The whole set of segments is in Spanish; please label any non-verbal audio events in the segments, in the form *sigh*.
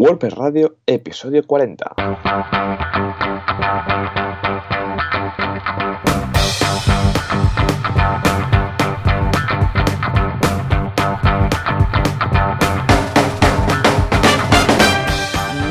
WordPress Radio, episodio 40.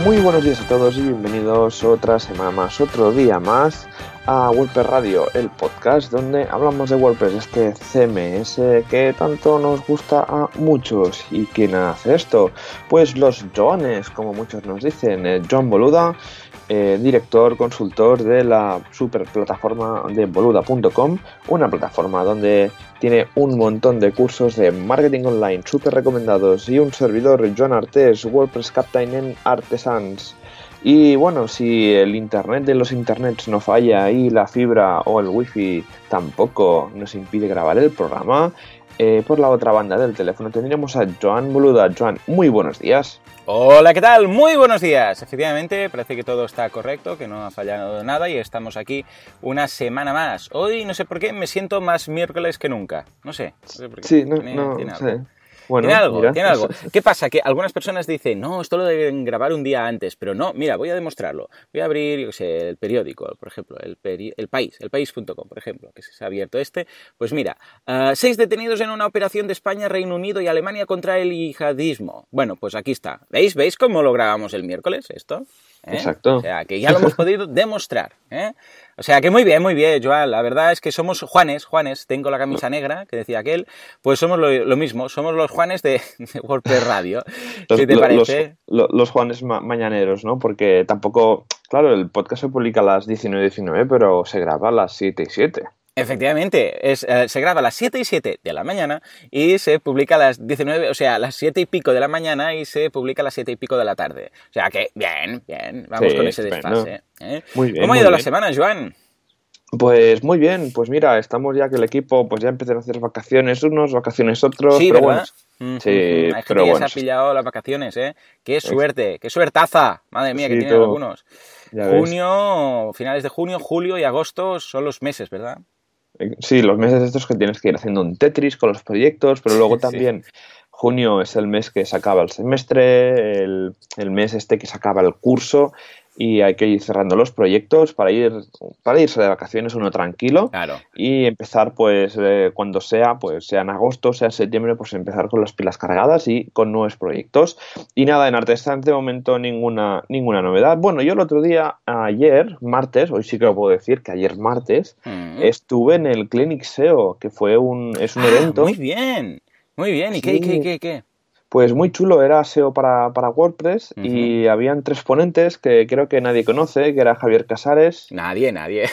Muy buenos días a todos y bienvenidos otra semana más, otro día más a WordPress Radio, el podcast donde hablamos de WordPress, este CMS que tanto nos gusta a muchos. ¿Y quién hace esto? Pues los Joanes, como muchos nos dicen, eh, John Boluda, eh, director, consultor de la super plataforma de boluda.com, una plataforma donde tiene un montón de cursos de marketing online súper recomendados y un servidor, Joan Artes, WordPress Captain en Artesans. Y bueno, si el internet de los internets no falla y la fibra o el wifi tampoco nos impide grabar el programa, eh, por la otra banda del teléfono tendríamos a Joan Boluda. Joan, muy buenos días. Hola, ¿qué tal? Muy buenos días. Efectivamente, parece que todo está correcto, que no ha fallado nada y estamos aquí una semana más. Hoy, no sé por qué, me siento más miércoles que nunca. No sé. No sé por qué. Sí, no, no sé. Bueno, tiene algo, tiene algo. ¿Qué pasa? Que algunas personas dicen, no, esto lo deben grabar un día antes, pero no, mira, voy a demostrarlo. Voy a abrir, yo sé, el periódico, por ejemplo, el, el país, el país.com, por ejemplo, que se ha abierto este. Pues mira, uh, seis detenidos en una operación de España, Reino Unido y Alemania contra el yihadismo. Bueno, pues aquí está. ¿Veis? ¿Veis cómo lo grabamos el miércoles esto? ¿Eh? Exacto. O sea, que ya lo hemos podido demostrar. ¿eh? O sea, que muy bien, muy bien, Joan. La verdad es que somos Juanes, Juanes, tengo la camisa negra, que decía aquel, pues somos lo, mismo, somos los Juanes de, de WordPress Radio. *laughs* Los, ¿Qué te parece? Los, los Juanes ma mañaneros, ¿no? Porque tampoco, claro, el podcast se publica a las 19.19, pero se graba a las 7 y 7. Efectivamente, es, eh, se graba a las 7 y 7 de la mañana y se publica a las 19, o sea, a las 7 y pico de la mañana y se publica a las 7 y pico de la tarde. O sea que, bien, bien, vamos Sí, con ese desfase. ¿eh? Muy bien, ¿Cómo ha muy ido la bien. semana, Joan? Pues muy bien, pues mira, estamos ya que el equipo pues ya empiezan a hacer vacaciones unos, vacaciones otros, Sí, pero ¿verdad? bueno, sí, Hay gente pero que bueno, se ha pillado las vacaciones, ¿eh? ¡Qué suerte! ¡Qué suertaza! Madre mía, que tienen tú. algunos. ya ves. Junio, finales de junio, julio y agosto son los meses, ¿verdad? Sí, los meses estos que tienes que ir haciendo un Tetris con los proyectos, pero luego Sí. también junio es el mes que se acaba el semestre, el, el mes este que se acaba el curso y hay que ir cerrando los proyectos para ir para irse de vacaciones uno tranquilo Claro. y empezar pues eh, cuando sea, pues sea en agosto, sea en septiembre, pues empezar con las pilas cargadas y con nuevos proyectos. Y nada, en Artesans de momento ninguna, ninguna novedad. Bueno, yo el otro día, ayer, martes, hoy sí que lo puedo decir, que ayer martes, Mm. estuve en el Clinic SEO, que fue un, es un Ah, evento, Muy bien, muy bien. ¿Y qué, Sí. qué, qué, qué? Pues muy chulo, era SEO para, para WordPress y habían tres ponentes que creo que nadie conoce, que era Javier Casares, Nadie, nadie.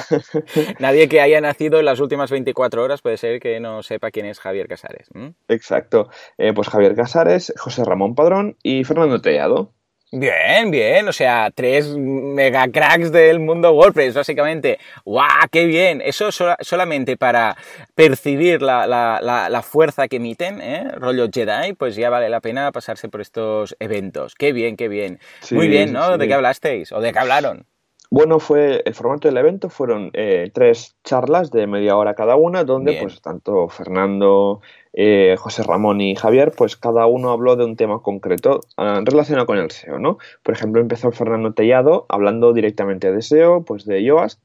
*laughs* nadie que haya nacido en las últimas 24 horas puede ser que no sepa quién es Javier Casares. exacto, eh, pues Javier Casares, José Ramón Padrón y Fernando Tellado. Bien, bien, o sea, tres mega cracks del mundo WordPress, básicamente. ¡Guau, qué bien! Eso sola- solamente para percibir la, la- la- la fuerza que emiten, ¿eh? rollo Jedi, pues ya vale la pena pasarse por estos eventos. ¡Qué bien, qué bien! Sí, Muy bien, ¿no? sí. ¿De qué hablasteis? ¿O de qué hablaron? Bueno, fue el formato del evento fueron eh, tres charlas de media hora cada una, donde Bien. pues tanto Fernando, eh, José Ramón y Javier, pues cada uno habló de un tema concreto ah, relacionado con el SEO, ¿no? Por ejemplo, empezó Fernando Tellado hablando directamente de SEO, pues de Yoast,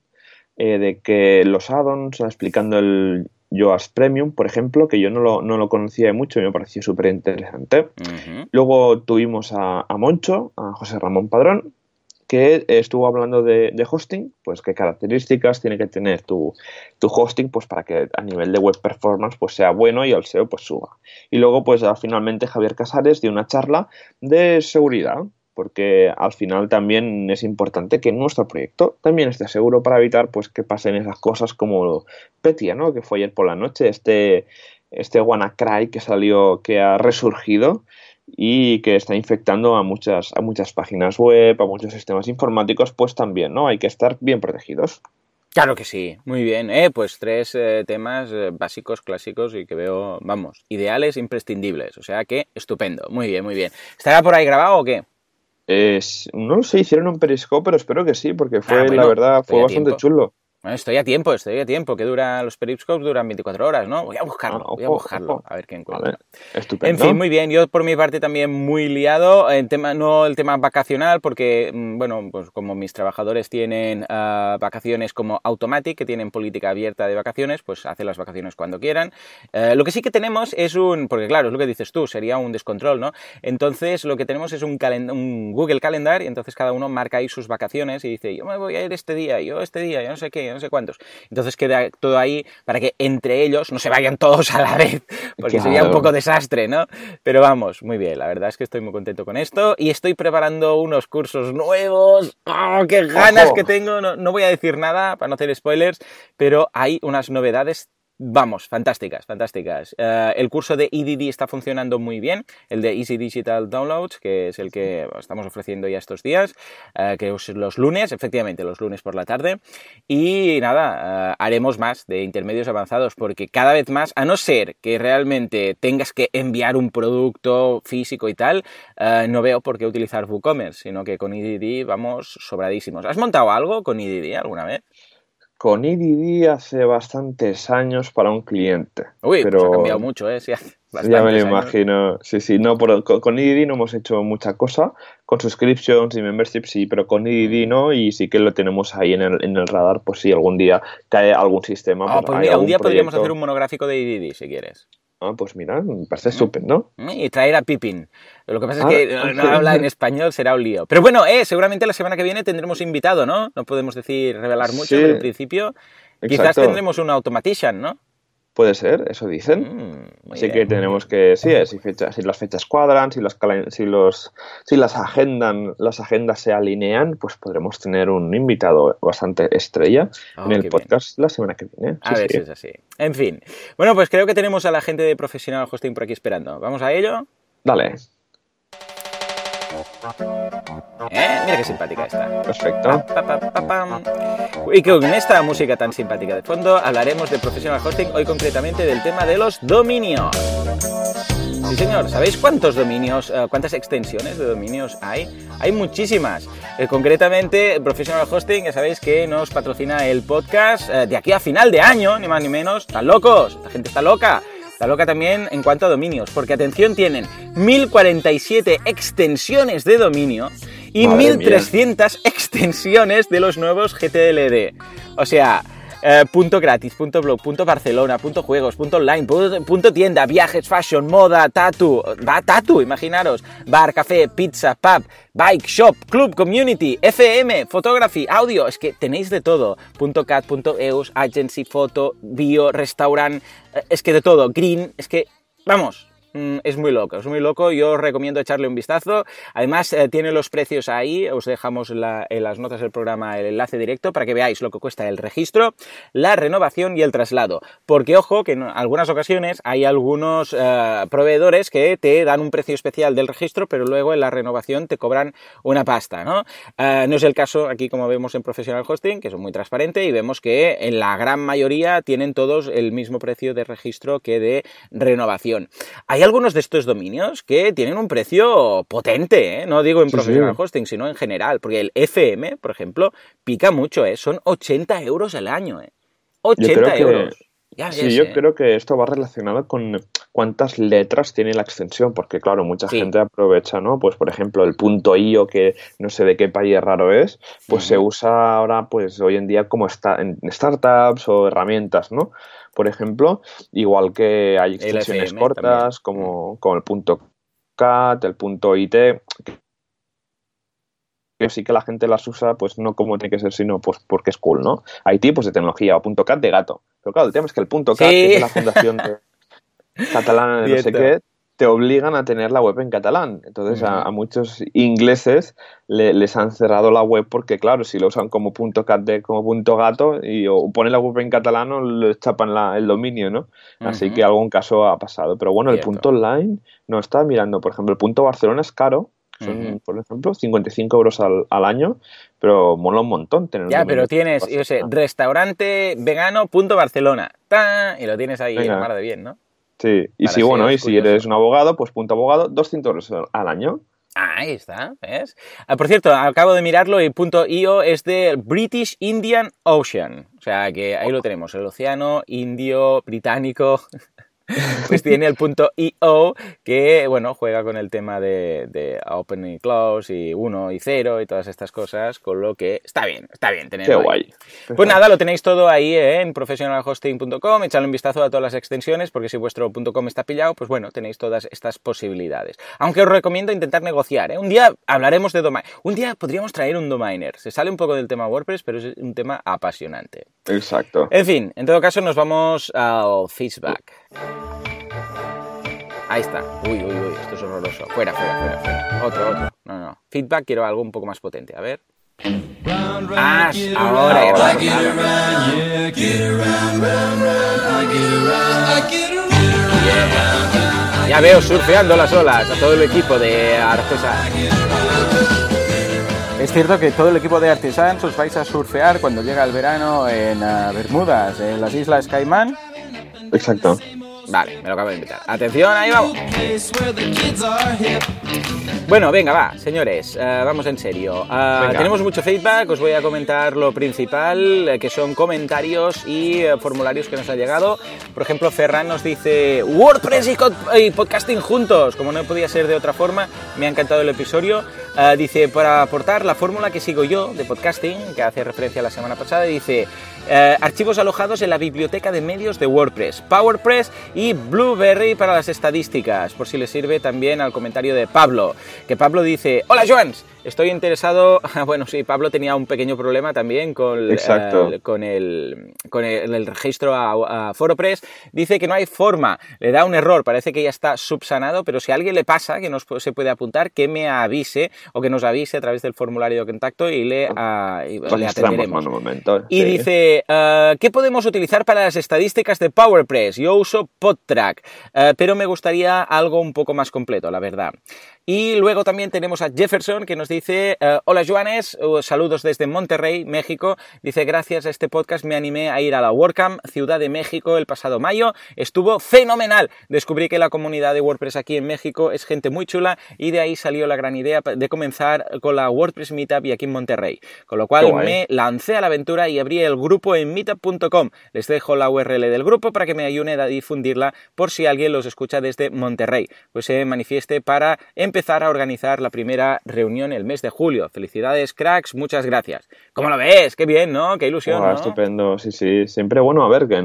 eh, de que los add-ons, explicando el Yoast Premium, por ejemplo, que yo no lo, no lo conocía mucho y me pareció súper interesante. Luego tuvimos a, a Moncho, a José Ramón Padrón, que estuvo hablando de, hosting, pues qué características tiene que tener tu, tu hosting, pues para que a nivel de web performance pues sea bueno y el SEO pues suba. Y luego pues ya finalmente Javier Casares dio una charla de seguridad, porque al final también es importante que nuestro proyecto también esté seguro para evitar pues que pasen esas cosas como Petia, ¿no? Que fue ayer por la noche, este, este WannaCry que salió, que ha resurgido y que está infectando a muchas, a muchas páginas web, a muchos sistemas informáticos, pues también, ¿no? Hay que estar bien protegidos. Claro que sí, muy bien. Eh, pues tres eh, temas eh, básicos, clásicos y que veo, vamos, ideales, imprescindibles. O sea que estupendo, muy bien, muy bien. ¿Estará por ahí grabado o qué? No lo sé, hicieron un periscope, pero espero que sí, porque fue, Ah, bueno, la verdad, fue todavía bastante tiempo. chulo. Estoy a tiempo, estoy a tiempo, que dura, los periscopes duran 24 horas, ¿no? Voy a buscarlo, ah, voy a buscarlo, a ver qué encuentro. estupendo. En fin, muy bien, yo por mi parte también muy liado, en tema, no el tema vacacional, porque, mm, bueno, pues como mis trabajadores tienen ah, vacaciones como Automatic, que tienen política abierta de vacaciones, pues hacen las vacaciones cuando quieran. Eh, lo que sí que tenemos es un, porque claro, es lo que dices tú, sería un descontrol, ¿no? Entonces lo que tenemos es un, un Google Calendar y entonces cada uno marca ahí sus vacaciones y dice, yo me voy a ir este día, yo este día, yo no sé qué, no sé cuántos. Entonces queda todo ahí para que entre ellos no se vayan todos a la vez, porque sería un poco desastre, ¿no? Pero vamos, muy bien, la verdad es que estoy muy contento con esto y estoy preparando unos cursos nuevos. ¡Oh, qué ganas que tengo! No, no voy a decir nada para no hacer spoilers, pero hay unas novedades Vamos, fantásticas, fantásticas. Eh, el curso de EDD está funcionando muy bien, el de Easy Digital Downloads, que es el que estamos ofreciendo ya estos días, eh, que es los lunes, efectivamente, los lunes por la tarde. Y nada, eh, haremos más de intermedios avanzados, porque cada vez más, a no ser que realmente tengas que enviar un producto físico y tal, no veo por qué utilizar WooCommerce, sino que con EDD vamos sobradísimos. ¿Has montado algo con EDD alguna vez? Con EDD hace bastantes años para un cliente. Uy, pues pero ha cambiado mucho, ¿eh? Sí, *laughs* ya me lo imagino. Sí, sí, no, con, con EDD no hemos hecho mucha cosa. Con subscriptions y memberships sí, pero con EDD no, y sí que lo tenemos ahí en el, en el radar, pues si algún día cae algún sistema. Ah, pues mira, un día podríamos hacer un monográfico de EDD, si quieres. Ah, pues mira, me parece súper, ¿no? Y traer a Pippin. Lo que pasa es ah, que no, *laughs* habla en español, será un lío. Pero bueno, eh, seguramente la semana que viene tendremos invitado, ¿no? No podemos decir, revelar mucho, pero en principio quizás tendremos un automatician, ¿no? Puede ser, eso dicen. Mm, Así que tenemos que, sí, si, fechas, si las fechas cuadran, si, los, si, los, si las, agendan, las agendas se alinean, pues podremos tener un invitado bastante estrella oh, en el podcast la semana que viene. a ver si es así. En fin. Bueno, pues creo que tenemos a la gente de Profesional Hosting por aquí esperando. ¿Vamos a ello? Dale. ¿Eh? Mira qué simpática está. Perfecto. y con esta música tan simpática de fondo hablaremos de Professional Hosting, hoy concretamente del tema de los dominios. Sí, señor. ¿Sabéis cuántos dominios, eh, cuántas extensiones de dominios hay? Hay muchísimas. Eh, concretamente, Professional Hosting, ya sabéis que nos patrocina el podcast de aquí a final de año, ni más ni menos. ¿Están locos? La gente está loca. La loca también en cuanto a dominios, porque atención, tienen 1047 extensiones de dominio y 1300 extensiones de los nuevos GTLD. O sea, eh, punto gratis, punto blog, punto Barcelona, punto juegos, punto online, punto, tienda, viajes, fashion, moda, tatu, va tatu, imaginaros, bar, café, pizza, pub, bike, shop, club, community, FM, photography, audio, es que tenéis de todo, punto cat, punto eus, agency, foto, bio, restaurant, eh, es que de todo, green, es que, vamos, es muy loco, es muy loco, yo os recomiendo echarle un vistazo. Además, eh, tiene los precios ahí, os dejamos en las notas del programa el enlace directo para que veáis lo que cuesta el registro, la renovación y el traslado. Porque ojo, que en algunas ocasiones hay algunos eh, proveedores que te dan un precio especial del registro, pero luego en la renovación te cobran una pasta, ¿no? Eh, no es el caso aquí como vemos en Professional Hosting, que es muy transparente y vemos que en la gran mayoría tienen todos el mismo precio de registro que de renovación. Hay algunos de estos dominios que tienen un precio potente, ¿eh? no digo en professional hosting, sino en general, porque el FM, por ejemplo, pica mucho, ¿eh? son 80 euros al año. ¿eh? 80 euros. sí, yo creo que esto va relacionado con cuántas letras tiene la extensión, porque claro, mucha gente aprovecha, ¿no? Pues por ejemplo, el punto .io, que no sé de qué país raro es, pues se usa ahora, pues hoy en día como está en startups o herramientas, ¿no? Por ejemplo, igual que hay extensiones cortas como, como, el punto .cat, el punto .it, que sí que la gente las usa, pues no como tiene que ser, sino pues porque es cool, ¿no? Hay tipos de tecnología, o punto .cat de gato. Pero claro, el tema es que el punto .cat, que es la fundación *laughs* catalana de no sé qué, te obligan a tener la web en catalán. Entonces a, muchos ingleses les han cerrado la web porque, claro, si lo usan como punto cat como punto gato y o ponen la web en catalán o les chapan el dominio, ¿no? Así que algún caso ha pasado. Pero bueno, el punto online no está mirando. Por ejemplo, el punto Barcelona es caro. Son, por ejemplo, 55 euros al, año, pero mola un montón tener Ya, pero tienes, yo sé, restaurante vegano punto Barcelona, y lo tienes ahí mar de bien, ¿no? Sí, y si, bueno, y si eres un abogado, pues punto abogado, 200 euros al año. ahí está, ¿ves? Ah, por cierto, acabo de mirarlo y punto .io es de British Indian Ocean. O sea que ahí lo tenemos, el océano indio, británico, *laughs* *laughs* pues tiene el punto .io que, bueno, juega con el tema de, de, open y close y 1 y 0 y todas estas cosas, con lo que está bien, está bien tenerlo Qué guay. Pues nada, lo tenéis todo ahí ¿eh? en professionalhosting.com, echadle un vistazo a todas las extensiones, porque si vuestro .com está pillado, pues bueno, tenéis todas estas posibilidades. Aunque os recomiendo intentar negociar, ¿eh? Un día hablaremos de domain. Un día podríamos traer un domainer. Se sale un poco del tema WordPress, pero es un tema apasionante. Exacto. En fin, en todo caso nos vamos al feedback. Ahí está. Uy, uy, uy, esto es horroroso. Fuera, fuera, fuera, fuera. Otro, otro. No, no. Feedback, quiero algo un poco más potente. A ver. Ah, ahora Ya veo surfeando las olas a todo el equipo de Artesan. Es cierto que todo el equipo de Artesans os vais a surfear cuando llega el verano en uh, Bermudas, en las Islas Caimán. Exacto. Vale, me lo acabo de invitar. Atención, ahí vamos. Bueno, venga, va, señores, uh, vamos en serio. Uh, tenemos mucho feedback, os voy a comentar lo principal, eh, que son comentarios y uh, formularios que nos ha llegado. Por ejemplo, Ferran nos dice WordPress y, y, podcasting juntos, como no podía ser de otra forma, me ha encantado el episodio. dice, para aportar la fórmula que sigo yo de podcasting, que hace referencia a la semana pasada, dice, archivos alojados en la biblioteca de medios de WordPress, PowerPress y Blueberry para las estadísticas, por si le sirve también al comentario de Pablo, que Pablo dice, hola Joans, estoy interesado, *laughs* bueno sí, Pablo tenía un pequeño problema también con, uh, con, el, con el, el registro a, a, ForoPress, dice que no hay forma, le da un error, parece que ya está subsanado, pero si a alguien le pasa que no se puede apuntar, que me avise o que nos avise a través del formulario de contacto y le, uh, y pues le atenderemos. Un momento, y sí. dice, uh, ¿qué podemos utilizar para las estadísticas de PowerPress? Yo uso PodTrack, uh, pero me gustaría algo un poco más completo, la verdad. Y luego también tenemos a Jefferson que nos dice, uh, hola Joanes, uh, saludos desde Monterrey, México. Dice, gracias a este podcast me animé a ir a la WordCamp Ciudad de México el pasado mayo. Estuvo fenomenal. Descubrí que la comunidad de WordPress aquí en México es gente muy chula y de ahí salió la gran idea de comenzar con la WordPress Meetup y aquí en Monterrey. Con lo cual me lancé a la aventura y abrí el grupo en meetup.com. Les dejo la URL del grupo para que me ayuden a difundirla por si alguien los escucha desde Monterrey. Pues se manifieste para empezar empezar a organizar la primera reunión el mes de julio. Felicidades, cracks, muchas gracias. ¿Cómo lo ves? Qué bien, ¿no? Qué ilusión. ¿no? Estupendo, sí, sí. Siempre bueno a ver, que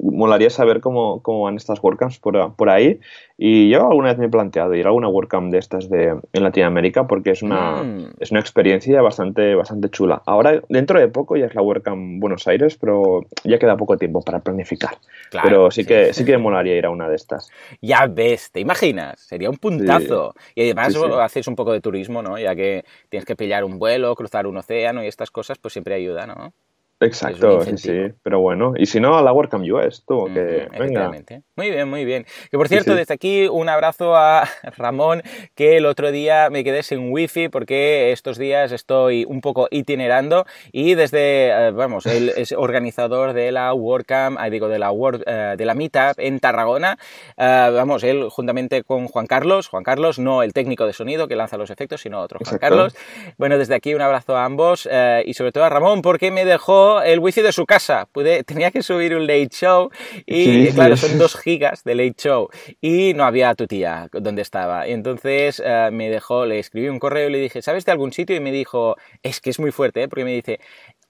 molaría saber cómo, cómo van estas WordCamps por, por ahí. Y yo alguna vez me he planteado ir a alguna WordCamp de estas de, en Latinoamérica porque es una, mm. es una experiencia bastante, bastante chula. Ahora, dentro de poco ya es la WordCamp Buenos Aires, pero ya queda poco tiempo para planificar. Claro, pero sí, sí, que, sí que molaría ir a una de estas. Ya ves, ¿te imaginas? Sería un puntazo. Sí. Y además sí, haces un poco de turismo, ¿no? Ya que tienes que pillar un vuelo, cruzar un océano y estas cosas, pues siempre ayuda, ¿no? Exacto, sí, sí, pero bueno, y si no, a la WordCamp US, tú, que mm, venga. Muy bien, muy bien. Que por cierto, sí, sí. desde aquí un abrazo a *laughs* Ramón, que el otro día me quedé sin wifi porque estos días estoy un poco itinerando y desde, eh, vamos, él es *laughs* organizador de la WordCamp, digo, de la, Word, uh, de la Meetup en Tarragona, uh, vamos, él juntamente con Juan Carlos, Juan Carlos, no el técnico de sonido que lanza los efectos, sino otro Juan Exacto. Carlos. Bueno, desde aquí un abrazo a ambos y sobre todo a Ramón porque me dejó el wifi de su casa. Pude, tenía que subir un late show y, sí, claro, son dos gigas de late show y no había tu tía donde estaba. Y entonces uh, me dejó, le escribí un correo y le dije, ¿sabes de algún sitio? Y me dijo, es que es muy fuerte, ¿eh? porque me dice,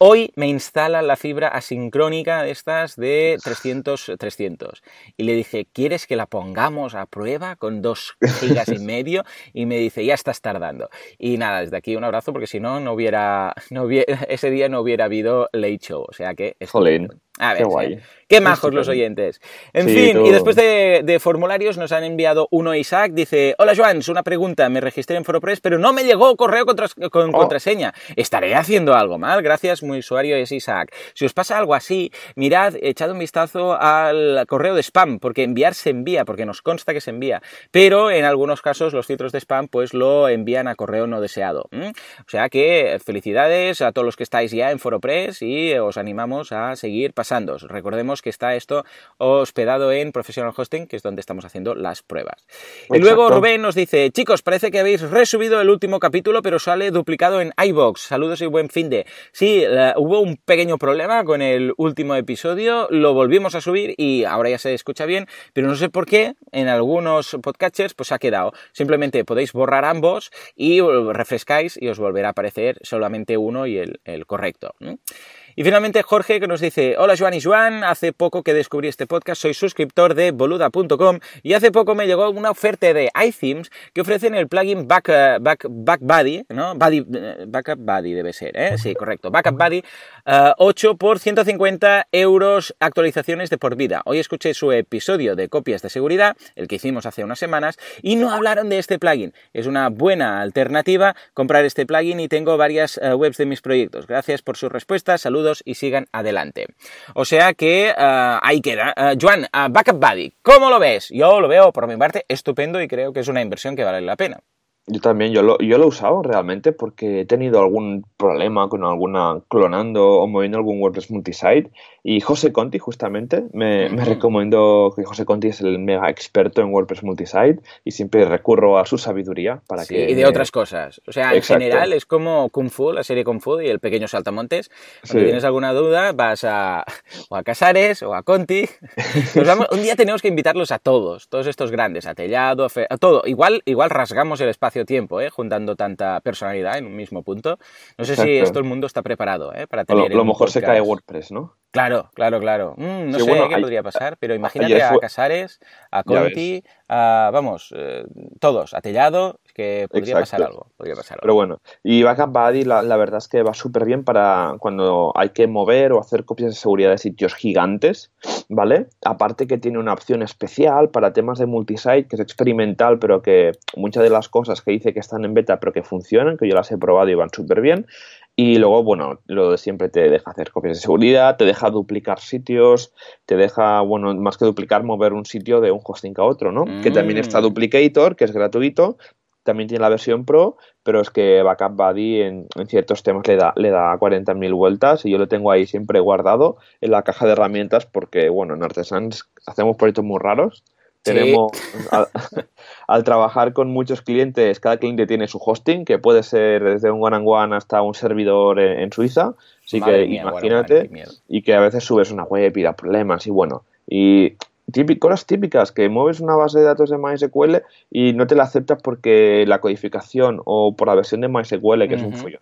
Hoy me instala la fibra asincrónica de estas de 300, 300. Y le dije, ¿quieres que la pongamos a prueba con dos *laughs* gigas y medio? Y me dice, ya estás tardando. Y nada, desde aquí un abrazo porque si no, no hubiera, no hubiera, *laughs* ese día no hubiera habido late show. O sea que... Jolín. A ver, Qué guay. Qué majos los oyentes. En sí, fin, y después de, de, formularios nos han enviado uno Isaac, dice, hola Joans, una pregunta, me registré en ForoPress, pero no me llegó correo contra, con oh. contraseña. ¿Estaré haciendo algo mal? Gracias, mi usuario es Isaac. Si os pasa algo así, mirad, echad un vistazo al correo de spam, porque enviar se envía, porque nos consta que se envía, pero en algunos casos los filtros de spam pues lo envían a correo no deseado. ¿Mm? O sea que felicidades a todos los que estáis ya en ForoPress y os animamos a seguir pasando. Recordemos que está esto hospedado en Professional Hosting, que es donde estamos haciendo las pruebas. Y luego Rubén nos dice, chicos, parece que habéis resubido el último capítulo, pero sale duplicado en iBox. Saludos y buen fin de. Sí, hubo un pequeño problema con el último episodio, lo volvimos a subir y ahora ya se escucha bien, pero no sé por qué en algunos podcatchers pues ha quedado. Simplemente podéis borrar ambos y refrescáis y os volverá a aparecer solamente uno y el, correcto. Y finalmente Jorge que nos dice, hola Joan y Joan, hace poco que descubrí este podcast, soy suscriptor de boluda.com y hace poco me llegó una oferta de iThemes que ofrecen el plugin Back, uh, Buddy, ¿no? Buddy, eh, Backup Buddy debe ser, ¿eh? Sí, correcto. Backup Buddy 8 uh, por 150 euros actualizaciones de por vida. Hoy escuché su episodio de copias de seguridad, el que hicimos hace unas semanas, y no hablaron de este plugin. Es una buena alternativa comprar este plugin y tengo varias webs de mis proyectos. Gracias por su respuesta, saludos y sigan adelante. O sea que eh, ahí queda. Uh, Joan, uh, Backup Buddy, ¿cómo lo ves? Yo lo veo por mi parte estupendo y creo que es una inversión que vale la pena. Yo también, yo lo, yo lo he usado realmente porque he tenido algún problema con alguna clonando o moviendo algún WordPress multisite y José Conti justamente me, me recomendó que José Conti es el mega experto en WordPress multisite y siempre recurro a su sabiduría para que... Y de otras cosas. O sea, en general es como Kung Fu, la serie Kung Fu y el pequeño saltamontes. Si tienes alguna duda vas a, *laughs* o a Casares o a Conti. *laughs* un día tenemos que invitarlos a todos, todos estos grandes, a Tellado, a, todo. Igual, igual rasgamos el espacio tiempo ¿eh? juntando tanta personalidad en un mismo punto. No sé si esto el mundo está preparado ¿eh? para tener. Lo, lo mejor se cae WordPress, ¿no? Claro, claro, claro. Mm, no sé qué podría pasar, pero imagínate a Casares, a Conti, a, vamos, eh, todos, a Tellado, que podría pasar algo. Podría pasar algo. Pero bueno, y Backup Buddy la, la verdad es que va súper bien para cuando hay que mover o hacer copias de seguridad de sitios gigantes, ¿vale? Aparte que tiene una opción especial para temas de multisite, que es experimental, pero que muchas de las cosas que dice que están en beta, pero que funcionan, que yo las he probado y van súper bien, y luego, bueno, lo de siempre te deja hacer copias de seguridad, te deja duplicar sitios, te deja, bueno, más que duplicar, mover un sitio de un hosting a otro, ¿no? Que también está mm. Duplicator, que es gratuito, también tiene la versión Pro, pero es que Backup Buddy en, ciertos temas le da, le da 40.000 vueltas y yo lo tengo ahí siempre guardado en la caja de herramientas porque, bueno, en Artesans hacemos proyectos muy raros. Tenemos, *laughs* al, trabajar con muchos clientes, cada cliente tiene su hosting, que puede ser desde un one-on-one hasta un servidor en, Suiza. Así que imagínate, y que a veces subes una web y da problemas, y bueno, y cosas típicas, que mueves una base de datos de MySQL y no te la aceptas porque la codificación o por la versión de MySQL, que es un follón.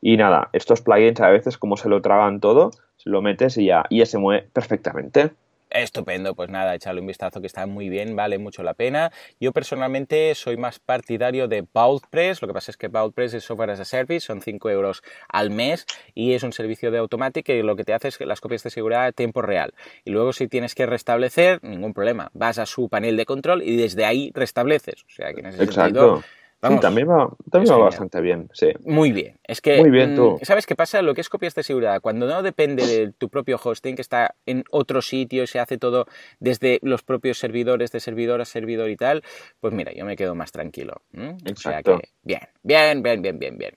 Y nada, estos plugins a veces, como se lo tragan todo, lo metes y ya, y ya se mueve perfectamente. Estupendo, pues nada, echarle un vistazo que está muy bien, vale mucho la pena. Yo personalmente soy más partidario de BaudPress, lo que pasa es que BaudPress es software as a service, son 5 euros al mes y es un servicio de automática y lo que te hace es las copias de seguridad a tiempo real. Y luego si tienes que restablecer, ningún problema, vas a su panel de control y desde ahí restableces. O sea que en ese Exacto también va, también va bastante bien, sí. Muy bien. Es que, Muy bien, tú. Mm, ¿sabes qué pasa? Lo que es copias de seguridad, cuando no depende de tu propio hosting, que está en otro sitio y se hace todo desde los propios servidores, de servidor a servidor y tal, pues mira, yo me quedo más tranquilo. Exacto. O sea que, bien, bien, bien, bien, bien, bien.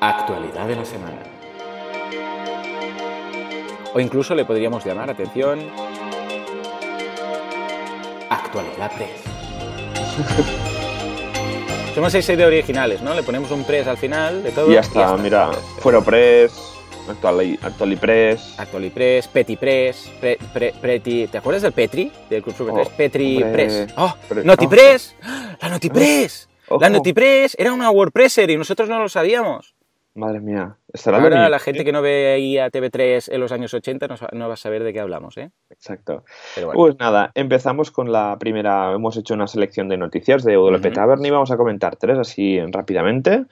Actualidad de la semana. O incluso le podríamos llamar, atención, actualidad press. *laughs* Somos seis series originales, ¿no? Le ponemos un press al final de todo. Y ya está, mira, Fuero Press, Actuali, Actualipress. Actualipress, Petipress, pre, pre, Preti. ¿Te acuerdas del Petri? Del Club Super 3? Petri Press. ¡Oh! ¡Notipress! ¡La Notipress! La Notipress era una WordPresser y nosotros no lo sabíamos. Madre mía. Ahora la gente que no veía TV3 en los años 80 no, va a saber de qué hablamos, ¿eh? Exacto. Pues nada, empezamos con la primera. Hemos hecho una selección de noticias de WP Tavern y vamos a comentar tres así rápidamente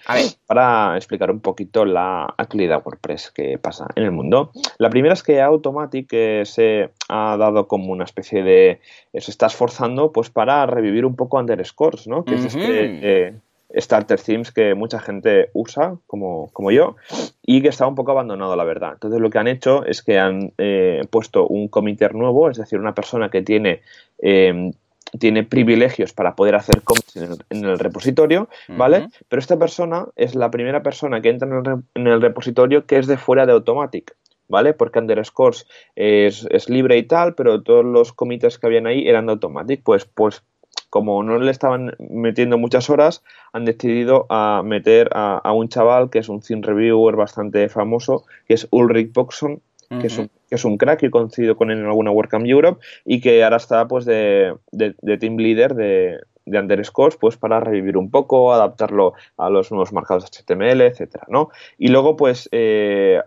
para explicar un poquito la actualidad WordPress que pasa en el mundo. La primera es que Automatic se ha dado como una especie de. se está esforzando pues para revivir un poco Underscores, ¿no? Que es este. Eh, starter themes que mucha gente usa, como, como yo, y que está un poco abandonado, la verdad. Entonces lo que han hecho es que han eh, puesto un committer nuevo, es decir, una persona que tiene em, tiene privilegios para poder hacer commits en el, repositorio, ¿vale? Pero esta persona es la primera persona que entra en el, repositorio que es de fuera de Automatic. ¿Vale? Porque Underscores es, es, libre y tal, pero todos los comités que habían ahí eran de Automatic. Pues, pues como no le estaban metiendo muchas horas, han decidido a meter a, un chaval que es un theme reviewer bastante famoso, que es Ulrich Boxon, que, es un, que es un crack y coincido con él en alguna WordCamp Europe y que ahora está pues de, team leader de, de Underscores pues para revivir un poco, adaptarlo a los nuevos marcados HTML, etcétera, ¿no? Y luego pues eh,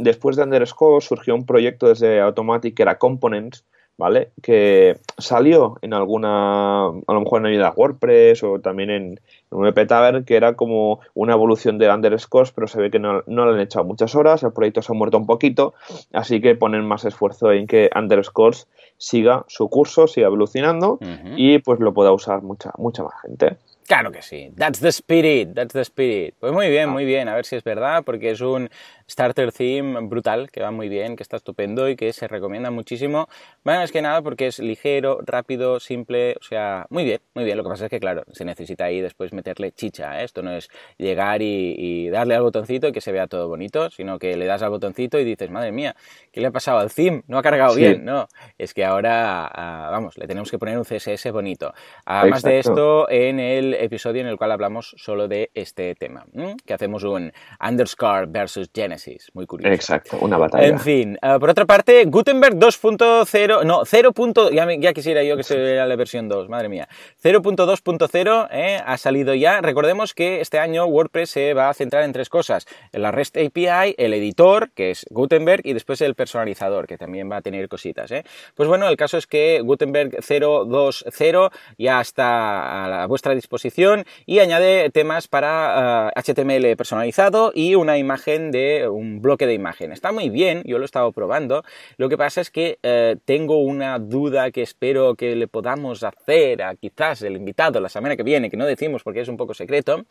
después de Underscore surgió un proyecto desde Automatic que era Components, ¿vale? Que salió en alguna, a lo mejor en ayuda WordPress o también en, un EP Tavern, que era como una evolución de Underscores, pero se ve que no, no, le han echado muchas horas, el proyecto se ha muerto un poquito, así que ponen más esfuerzo en que Underscores siga su curso, siga evolucionando y pues lo pueda usar mucha, mucha más gente. Claro que sí. That's the spirit, that's the spirit. Pues muy bien, ah. muy bien. A ver si es verdad, porque es un starter theme brutal, que va muy bien, que está estupendo y que se recomienda muchísimo. Bueno, es que nada, porque es ligero, rápido, simple, o sea, muy bien, muy bien. Lo que pasa es que, claro, se necesita ahí después meterle chicha. ¿eh? Esto no es llegar y, darle al botoncito y que se vea todo bonito, sino que le das al botoncito y dices, madre mía, ¿qué le ha pasado al theme? No ha cargado bien, no. Es que ahora, ah, vamos, le tenemos que poner un CSS bonito. Además de esto, en el episodio en el cual hablamos solo de este tema, que hacemos un Underscore versus Genesis, muy curioso. Exacto, una batalla. En fin, eh, por otra parte, Gutenberg 2.0, no, 0. Ya, quisiera yo que se la versión 2, madre mía. 0.2.0 eh, ha salido ya. Recordemos que este año WordPress se va a centrar en tres cosas, la REST API, el editor, que es Gutenberg, y después el personalizador, que también va a tener cositas. ¿eh? Pues bueno, el caso es que Gutenberg 0.2.0 ya está a vuestra disposición y añade temas para HTML personalizado y una imagen de un bloque de imagen. Está muy bien, yo lo he estado probando. Lo que pasa es que eh, tengo una duda que espero que le podamos hacer a quizás el invitado la semana que viene, que no decimos porque es un poco secreto,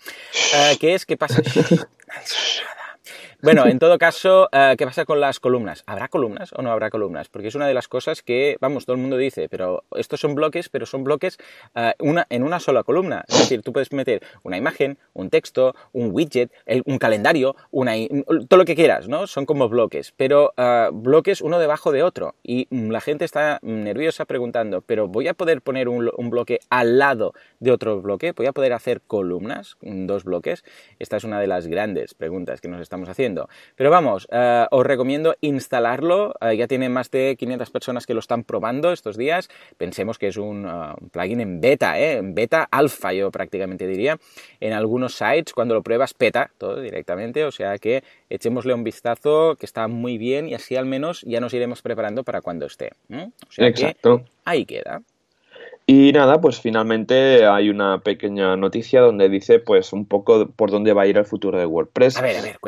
eh, que es que pasa... *laughs* Bueno, en todo caso, eh, ¿qué pasa con las columnas? ¿Habrá columnas o no habrá columnas? Porque es una de las cosas que, vamos, todo el mundo dice, pero estos son bloques, pero son bloques eh, una, en una sola columna. Es decir, tú puedes meter una imagen, un texto, un widget, un calendario, una, todo lo que quieras, ¿no? Son como bloques, pero eh, bloques uno debajo de otro. Y mm, la gente está nerviosa preguntando, pero ¿voy a poder poner un, un bloque al lado de otro bloque? ¿Voy a poder hacer columnas, dos bloques? Esta es una de las grandes preguntas que nos estamos haciendo. Pero vamos, eh, os recomiendo instalarlo. Eh, ya tiene más de 500 personas que lo están probando estos días. Pensemos que es un, eh, plugin en beta, en beta alfa yo prácticamente diría. En algunos sites cuando lo pruebas peta todo directamente. O sea que echémosle un vistazo que está muy bien y así al menos ya nos iremos preparando para cuando esté. O sea Exacto. ahí queda. Y nada, pues finalmente hay una pequeña noticia donde dice pues un poco por dónde va a ir el futuro de WordPress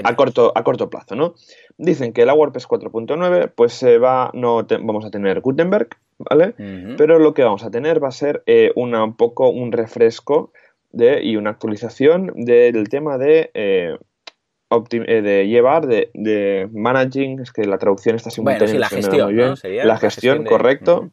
a, corto, a corto plazo, ¿no? Dicen que la WordPress 4.9 pues se va, no vamos a tener Gutenberg, ¿vale? Pero lo que vamos a tener va a ser eh, una, un poco un refresco de, y una actualización del tema de... Eh, eh, de llevar, de, managing, es que la traducción está simultánea. Bueno, la gestión, ¿no? la, gestión, correcto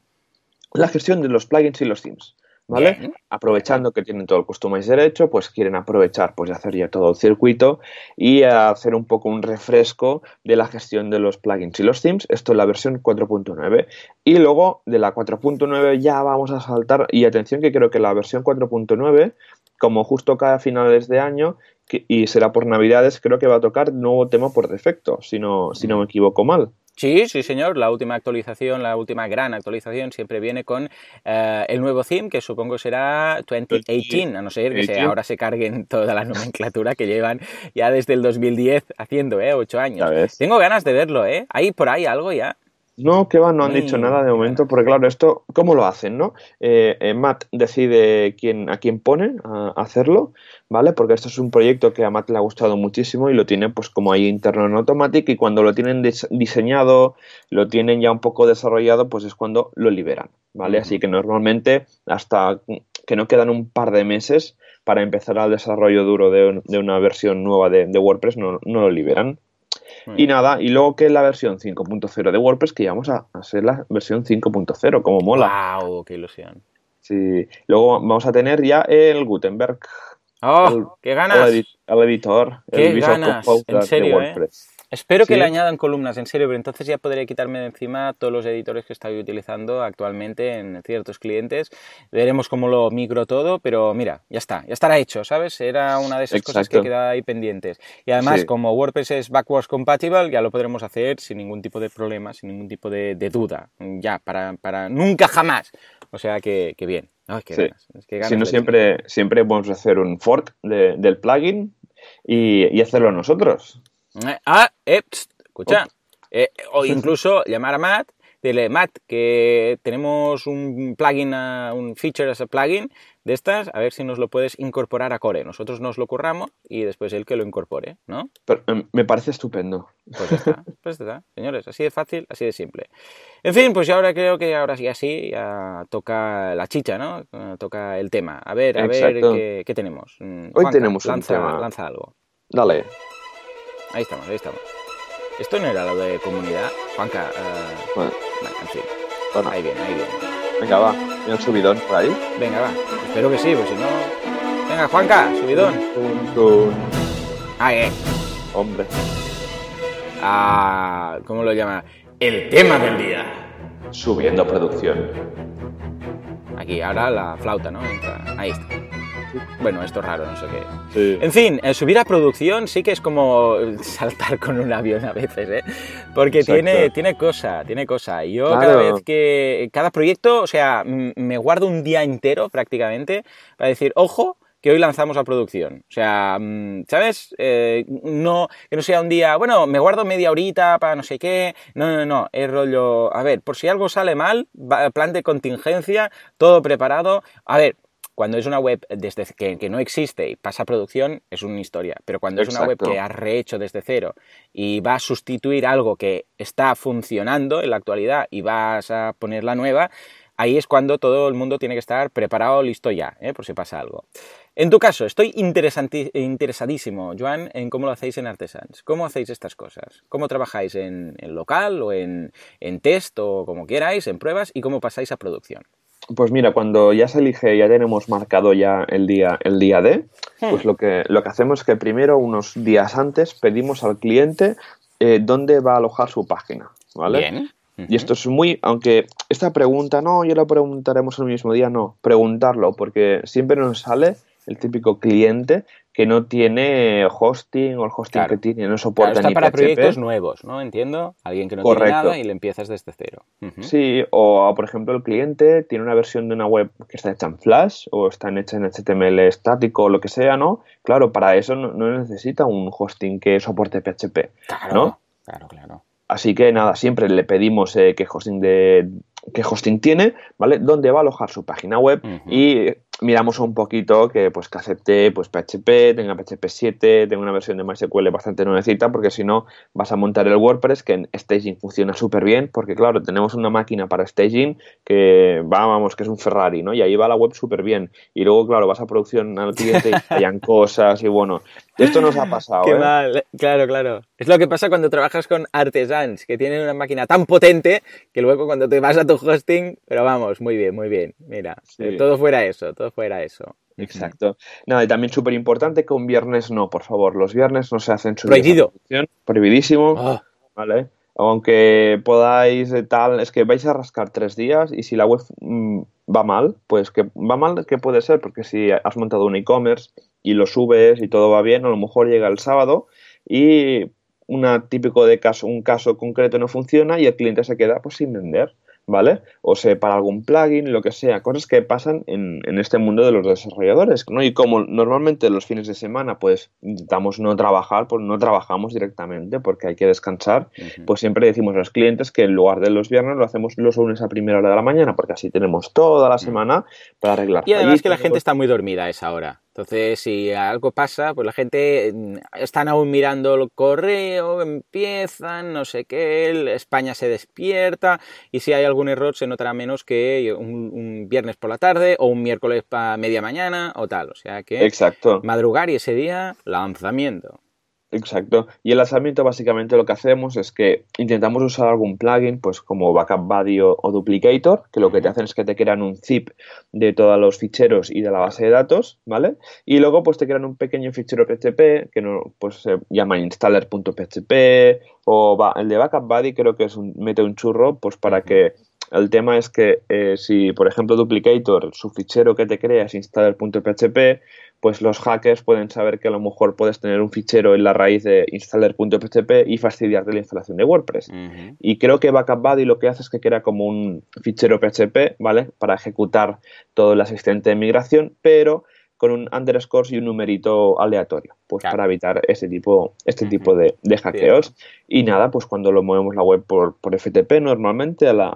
la gestión de los plugins y los themes. ¿Vale? Aprovechando que tienen todo el customize derecho, pues quieren aprovechar pues de hacer ya todo el circuito y hacer un poco un refresco de la gestión de los plugins y los themes. Esto es la versión 4.9. Y luego de la 4.9 ya vamos a saltar, y atención que creo que la versión 4.9, como justo cada finales de año, y será por navidades, creo que va a tocar nuevo tema por defecto, si no, si no me equivoco mal. Sí, sí, señor. La última actualización, la última gran actualización siempre viene con eh, el nuevo theme, que supongo será 2018, a no ser que ahora se carguen toda la nomenclatura que llevan ya desde el 2010 haciendo, ¿eh? Ocho años. Tengo ganas de verlo, ¿eh? ¿Hay por ahí algo ya? No, que va, no han dicho nada de momento, porque claro, esto, ¿cómo lo hacen, no? Eh, eh, Matt decide quién, a quién pone a hacerlo, ¿vale? Porque esto es un proyecto que a Matt le ha gustado muchísimo y lo tiene pues como ahí interno en Automatic y cuando lo tienen diseñado, lo tienen ya un poco desarrollado, pues es cuando lo liberan, ¿vale? Así que normalmente hasta que no quedan un par de meses para empezar al desarrollo duro de, una versión nueva de, WordPress, no, no lo liberan. Mm. Y nada, y luego que la versión 5.0 de WordPress, que ya vamos a, hacer la versión 5.0, como mola. ¡Wow! ¡Qué ilusión! Sí. Luego vamos a tener ya el Gutenberg. ¡Oh! ¡Qué ganas! El, editor. ¡Qué el ganas! En serio, ¿eh? Espero que le añadan columnas, en serio, pero entonces ya podré quitarme de encima todos los editores que estoy utilizando actualmente en ciertos clientes. Veremos cómo lo migro todo, pero mira, ya está, ya estará hecho, ¿sabes? Era una de esas cosas que queda ahí pendientes. Y además, como WordPress es backwards compatible, ya lo podremos hacer sin ningún tipo de problema, sin ningún tipo de, duda. Ya, para, para nunca jamás. O sea que, bien. si no, siempre, siempre podemos hacer un fork del plugin y, y hacerlo nosotros. Ah, eh, escucha. Eh, o incluso llamar a Matt, dile, Matt, que tenemos un plugin, un feature as a plugin de estas, a ver si nos lo puedes incorporar a Core. Nosotros nos lo curramos y después él que lo incorpore, ¿no? Em, me parece estupendo. Pues ya está, pues está, señores, así de fácil, así de simple. En fin, pues ahora creo que ahora sí, así, ya toca la chicha, ¿no? Toca el tema. A ver, a ver qué, tenemos. Mm, Hoy tenemos un tema. Lanza algo. Dale. Ahí estamos, ahí estamos. ¿Esto no era lo de comunidad? Juanca, uh... bueno. en fin. Bueno. Ahí viene, ahí viene. Venga, va. ¿Tiene el subidón por ahí? Venga, va. Espero que sí, pues si no... Venga, Juanca, subidón. Tum, Ah, eh. Hombre. Ah, ¿cómo lo llama? El tema del día. Subiendo producción. Aquí, ahora la flauta, ¿no? Ahí está. Bueno, esto es raro, no sé qué. En fin, subir a producción sí que es como *laughs* saltar con un avión a veces, ¿eh? Porque tiene, tiene cosa, tiene cosa. Yo cada vez que. Cada proyecto, o sea, me guardo un día entero prácticamente para decir, ojo, que hoy lanzamos a producción. O sea, ¿sabes? Eh, no, que no sea un día, bueno, me guardo media horita para no sé qué. No, no, no, es rollo, a ver, por si algo sale mal, plan de contingencia, todo preparado. A ver, cuando es una web desde que, no existe y pasa a producción, es una historia. Pero cuando es una web que has rehecho desde cero y va a sustituir algo que está funcionando en la actualidad y vas a poner la nueva, ahí es cuando todo el mundo tiene que estar preparado, listo ya, ¿eh? por si pasa algo. En tu caso, estoy interesadísimo, Joan, en cómo lo hacéis en Artesans. ¿Cómo hacéis estas cosas? ¿Cómo trabajáis en, local o en, en, test o como queráis, en pruebas y cómo pasáis a producción? Pues mira, cuando ya se elige, ya tenemos marcado ya el día, el día D, hmm. pues lo que, lo que hacemos es que primero, unos días antes, pedimos al cliente eh, dónde va a alojar su página, ¿vale? Bien. Y esto es muy, aunque esta pregunta, no, yo la preguntaremos el mismo día, no, preguntarlo, porque siempre nos sale el típico cliente que no tiene hosting o el hosting que tiene no soporta claro, está para proyectos nuevos, ¿no? Entiendo. Alguien que no tiene nada y le empiezas desde cero. Sí, o por ejemplo el cliente tiene una versión de una web que está hecha en Flash o está hecha en HTML estático o lo que sea, ¿no? Claro, para eso no, necesita un hosting que soporte PHP, claro, ¿no? Claro, claro. Así que nada, siempre le pedimos eh, qué hosting de qué hosting tiene, ¿vale? Dónde va a alojar su página web y miramos un poquito que pues que acepte pues PHP, tenga PHP 7, tenga una versión de MySQL bastante nuevecita, porque si no vas a montar el WordPress que en staging funciona súper bien, porque claro, tenemos una máquina para staging que va, vamos, que es un Ferrari, ¿no? Y ahí va la web súper bien. Y luego, claro, vas a producción al cliente y hayan *laughs* cosas y bueno, esto nos ha pasado. *laughs* Qué ¿eh? mal, claro, claro. Es lo que pasa cuando trabajas con artesans, que tienen una máquina tan potente que luego cuando te vas a tu hosting, pero vamos, muy bien, muy bien. Mira, todo fuera eso, todo fuera eso. Exacto. Nada, y también súper importante que un viernes no, por favor. Los viernes no se hacen su Prohibido. Prohibidísimo. Ah. ¿Vale? Aunque podáis tal, es que vais a rascar tres días y si la web mm, va mal, pues que va mal, ¿qué puede ser? Porque si has montado un e-commerce y lo subes y todo va bien, a lo mejor llega el sábado y una típico de caso, un caso concreto no funciona y el cliente se queda pues sin vender. ¿Vale? O se para algún plugin, lo que sea, cosas que pasan en, en, este mundo de los desarrolladores, ¿no? Y como normalmente los fines de semana, pues intentamos no trabajar, pues no trabajamos directamente porque hay que descansar, pues siempre decimos a los clientes que en lugar de los viernes lo hacemos los lunes a primera hora de la mañana, porque así tenemos toda la semana para arreglar. Y además que la gente está muy dormida a esa hora. Entonces, si algo pasa, pues la gente mm, están aún mirando el correo, empiezan, no sé qué, España se despierta y si hay algún error se notará menos que un, viernes por la tarde o un miércoles para media mañana o tal. O sea que Exacto. madrugar y ese día lanzamiento. Exacto. Y el lanzamiento básicamente lo que hacemos es que intentamos usar algún plugin, pues como Backup Buddy o, Duplicator, que lo que te hacen es que te crean un zip de todos los ficheros y de la base de datos, ¿vale? Y luego pues te crean un pequeño fichero PHP que no, pues se llama installer.php o el de Backup Buddy creo que es un, mete un churro pues para que el tema es que eh, si, por ejemplo, Duplicator, su fichero que te crea es installer.php, pues los hackers pueden saber que a lo mejor puedes tener un fichero en la raíz de installer.php y fastidiarte la instalación de WordPress. Y creo que Backup Buddy lo que hace es que crea como un fichero PHP, ¿vale? Para ejecutar todo el asistente de migración, pero con un underscore y un numerito aleatorio, pues para evitar ese tipo, este tipo de, hackeos. Y nada, pues cuando lo movemos la web por, FTP normalmente al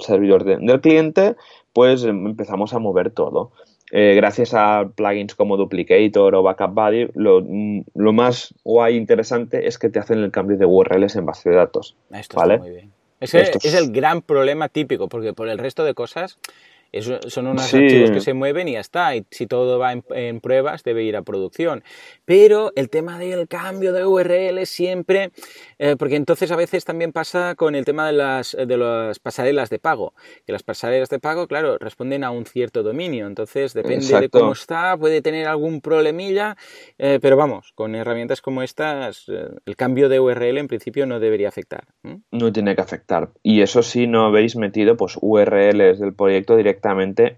servidor del cliente, pues empezamos a mover todo. Eh, gracias a plugins como Duplicator o Backup Buddy, lo, más guay interesante es que te hacen el cambio de URLs en base de datos. Esto ¿vale? muy bien. Ese es el gran problema típico, porque por el resto de cosas son unos archivos que se mueven y ya está. Y si todo va en, pruebas, debe ir a producción. Pero el tema del cambio de URL siempre, eh, porque entonces a veces también pasa con el tema de las, de las pasarelas de pago. Que las pasarelas de pago, claro, responden a un cierto dominio. Entonces, depende de cómo está, puede tener algún problemilla. Eh, pero vamos, con herramientas como estas, eh, el cambio de URL en principio no debería afectar. No tiene que afectar. Y eso sí, no habéis metido pues URLs del proyecto directo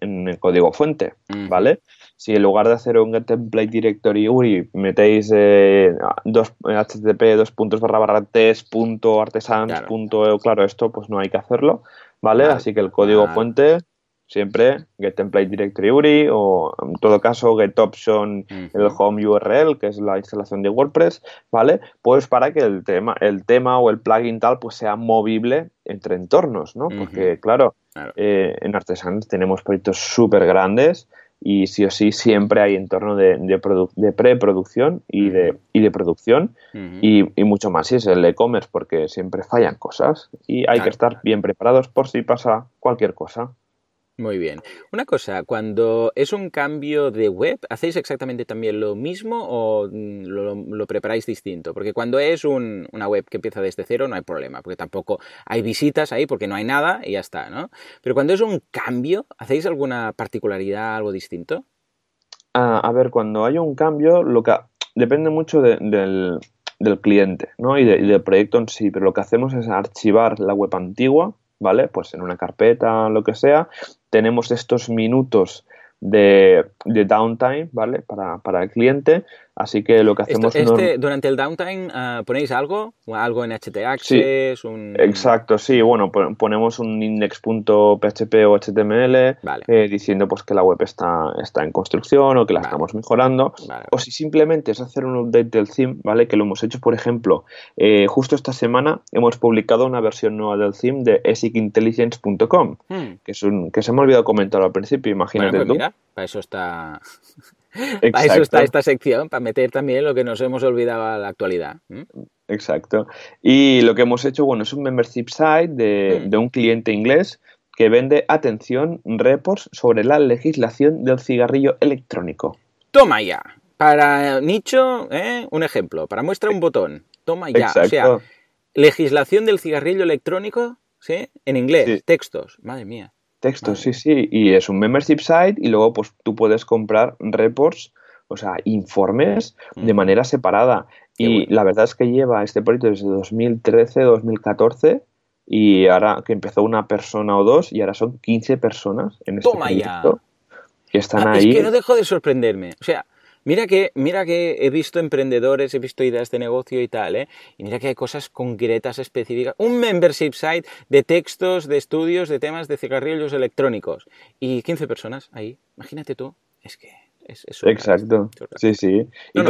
en el código fuente, ¿vale? Si en lugar de hacer un template directory URI metéis eh, dos, http dos puntos barra barra test punto artesans punto, claro, esto pues no hay que hacerlo, ¿vale? Así que el código fuente siempre get template directory URI o en todo caso get option el home URL que es la instalación de WordPress vale pues para que el tema el tema o el plugin tal pues sea movible entre entornos no porque claro, eh, en Artesans tenemos proyectos súper grandes y sí o sí siempre hay entorno de, de, preproducción y de, y de producción y, mucho más si es el e-commerce porque siempre fallan cosas y hay que estar bien preparados por si pasa cualquier cosa. Muy bien. Una cosa, cuando es un cambio de web, ¿hacéis exactamente también lo mismo o mm, lo, preparáis distinto? Porque cuando es una web que empieza desde cero no hay problema, porque tampoco hay visitas ahí porque no hay nada y ya está, ¿no? Pero cuando es un cambio, ¿hacéis alguna particularidad, algo distinto? Ah, a ver, cuando hay un cambio, lo que depende mucho del, cliente ¿no? y del proyecto en sí, pero lo que hacemos es archivar la web antigua ¿vale? Pues en una carpeta, lo que sea, tenemos estos minutos de, de downtime, ¿vale? Para, para, el cliente Así que lo que hacemos... este, durante el downtime ah, ponéis algo, algo en htaccess, sí, Exacto, sí, bueno, ponemos un index.php o HTML eh, diciendo pues que la web está, está en construcción o que la estamos mejorando. o si simplemente es hacer un update del theme, ¿vale? Que lo hemos hecho, por ejemplo, eh, justo esta semana hemos publicado una versión nueva del theme de esicintelligence.com, hmm. que, es un, que se me ha olvidado comentar al principio, imagínate pues tú. Mira, para eso está... *laughs* Para eso está esta sección, para meter también lo que nos hemos olvidado a la actualidad. Exacto. Y lo que hemos hecho, bueno, es un membership site de, un cliente inglés que vende, atención, reports sobre la legislación del cigarrillo electrónico. Toma ya. Para nicho, ¿eh? un ejemplo. Para muestra un botón. Toma ya. O sea, legislación del cigarrillo electrónico, ¿sí? En inglés, textos. Madre mía. Texto, sí, sí. Y es un membership site y luego pues tú puedes comprar reports, o sea, informes de manera separada. y la verdad es que lleva este proyecto desde 2013, 2014 y ahora que empezó una persona o dos y ahora son 15 personas en este Toma proyecto ya. que están ahí. Es que no dejo de sorprenderme. O sea, Mira que, mira que he visto emprendedores, he visto ideas de negocio y tal, ¿eh? Y mira que hay cosas concretas, específicas. Un membership site de textos, de estudios, de temas de cigarrillos electrónicos. Y 15 personas ahí. Imagínate tú. Es que es, Exacto. Sí, sí. Y,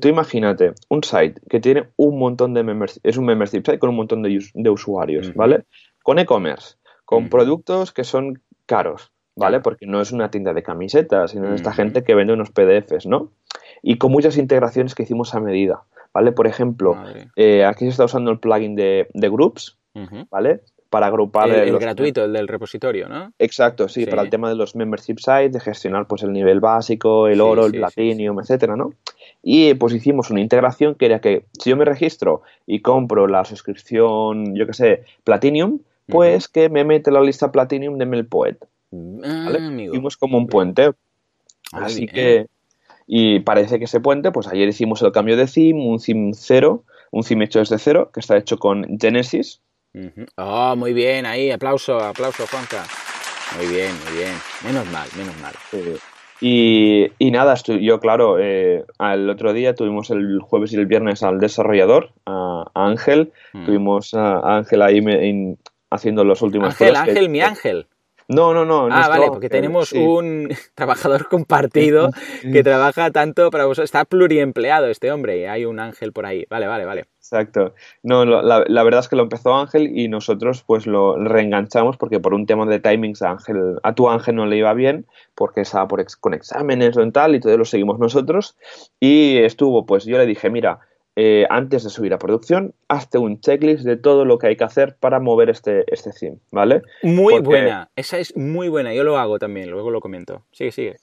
tú, imagínate un site que tiene un montón de members, es un membership site con un montón de, usuarios, ¿vale? Con e-commerce, con productos que son caros, ¿vale? Porque no es una tienda de camisetas, sino esta gente que vende unos PDFs, ¿no? Y con muchas integraciones que hicimos a medida, ¿vale? Por ejemplo, eh, aquí se está usando el plugin de, Groups, ¿vale? Para agrupar... El, gratuito, el del repositorio, ¿no? Exacto, sí, para el tema de los membership sites, de gestionar pues el nivel básico, el oro, el platinum, etcétera, ¿no? y pues hicimos una integración que era que si yo me registro y compro la suscripción, yo que sé, Platinum, pues que me mete la lista Platinum de Ah, ¿vale? Hicimos como un puente. Así que, y parece que ese puente, pues ayer hicimos el cambio de theme, un theme cero, un theme hecho desde cero, que está hecho con Genesis. Oh, muy bien, ahí, aplauso, aplauso, Juanca. Muy bien, muy bien. Menos mal, menos mal. Y, y, nada, yo, claro, eh, al otro día tuvimos el jueves y el viernes al desarrollador, a, Ángel. Mm. Tuvimos a, Ángel ahí haciendo los últimos Ángel, Ángel, mi Ángel. No, no, no. Ah, vale, porque tenemos un *laughs* trabajador compartido *laughs* que trabaja tanto para vosotros. Está pluriempleado este hombre, hay un ángel por ahí. Vale, vale, vale. Exacto. No, la, la, verdad es que lo empezó Ángel y nosotros pues lo reenganchamos porque por un tema de timings a, Ángel, a tu Ángel no le iba bien porque estaba por con exámenes o en tal y todo lo seguimos nosotros y estuvo pues yo le dije mira eh, antes de subir a producción, hazte un checklist de todo lo que hay que hacer para mover este, este theme, ¿vale? Muy buena, esa es muy buena, yo lo hago también, luego lo comento. Sigue, sigue.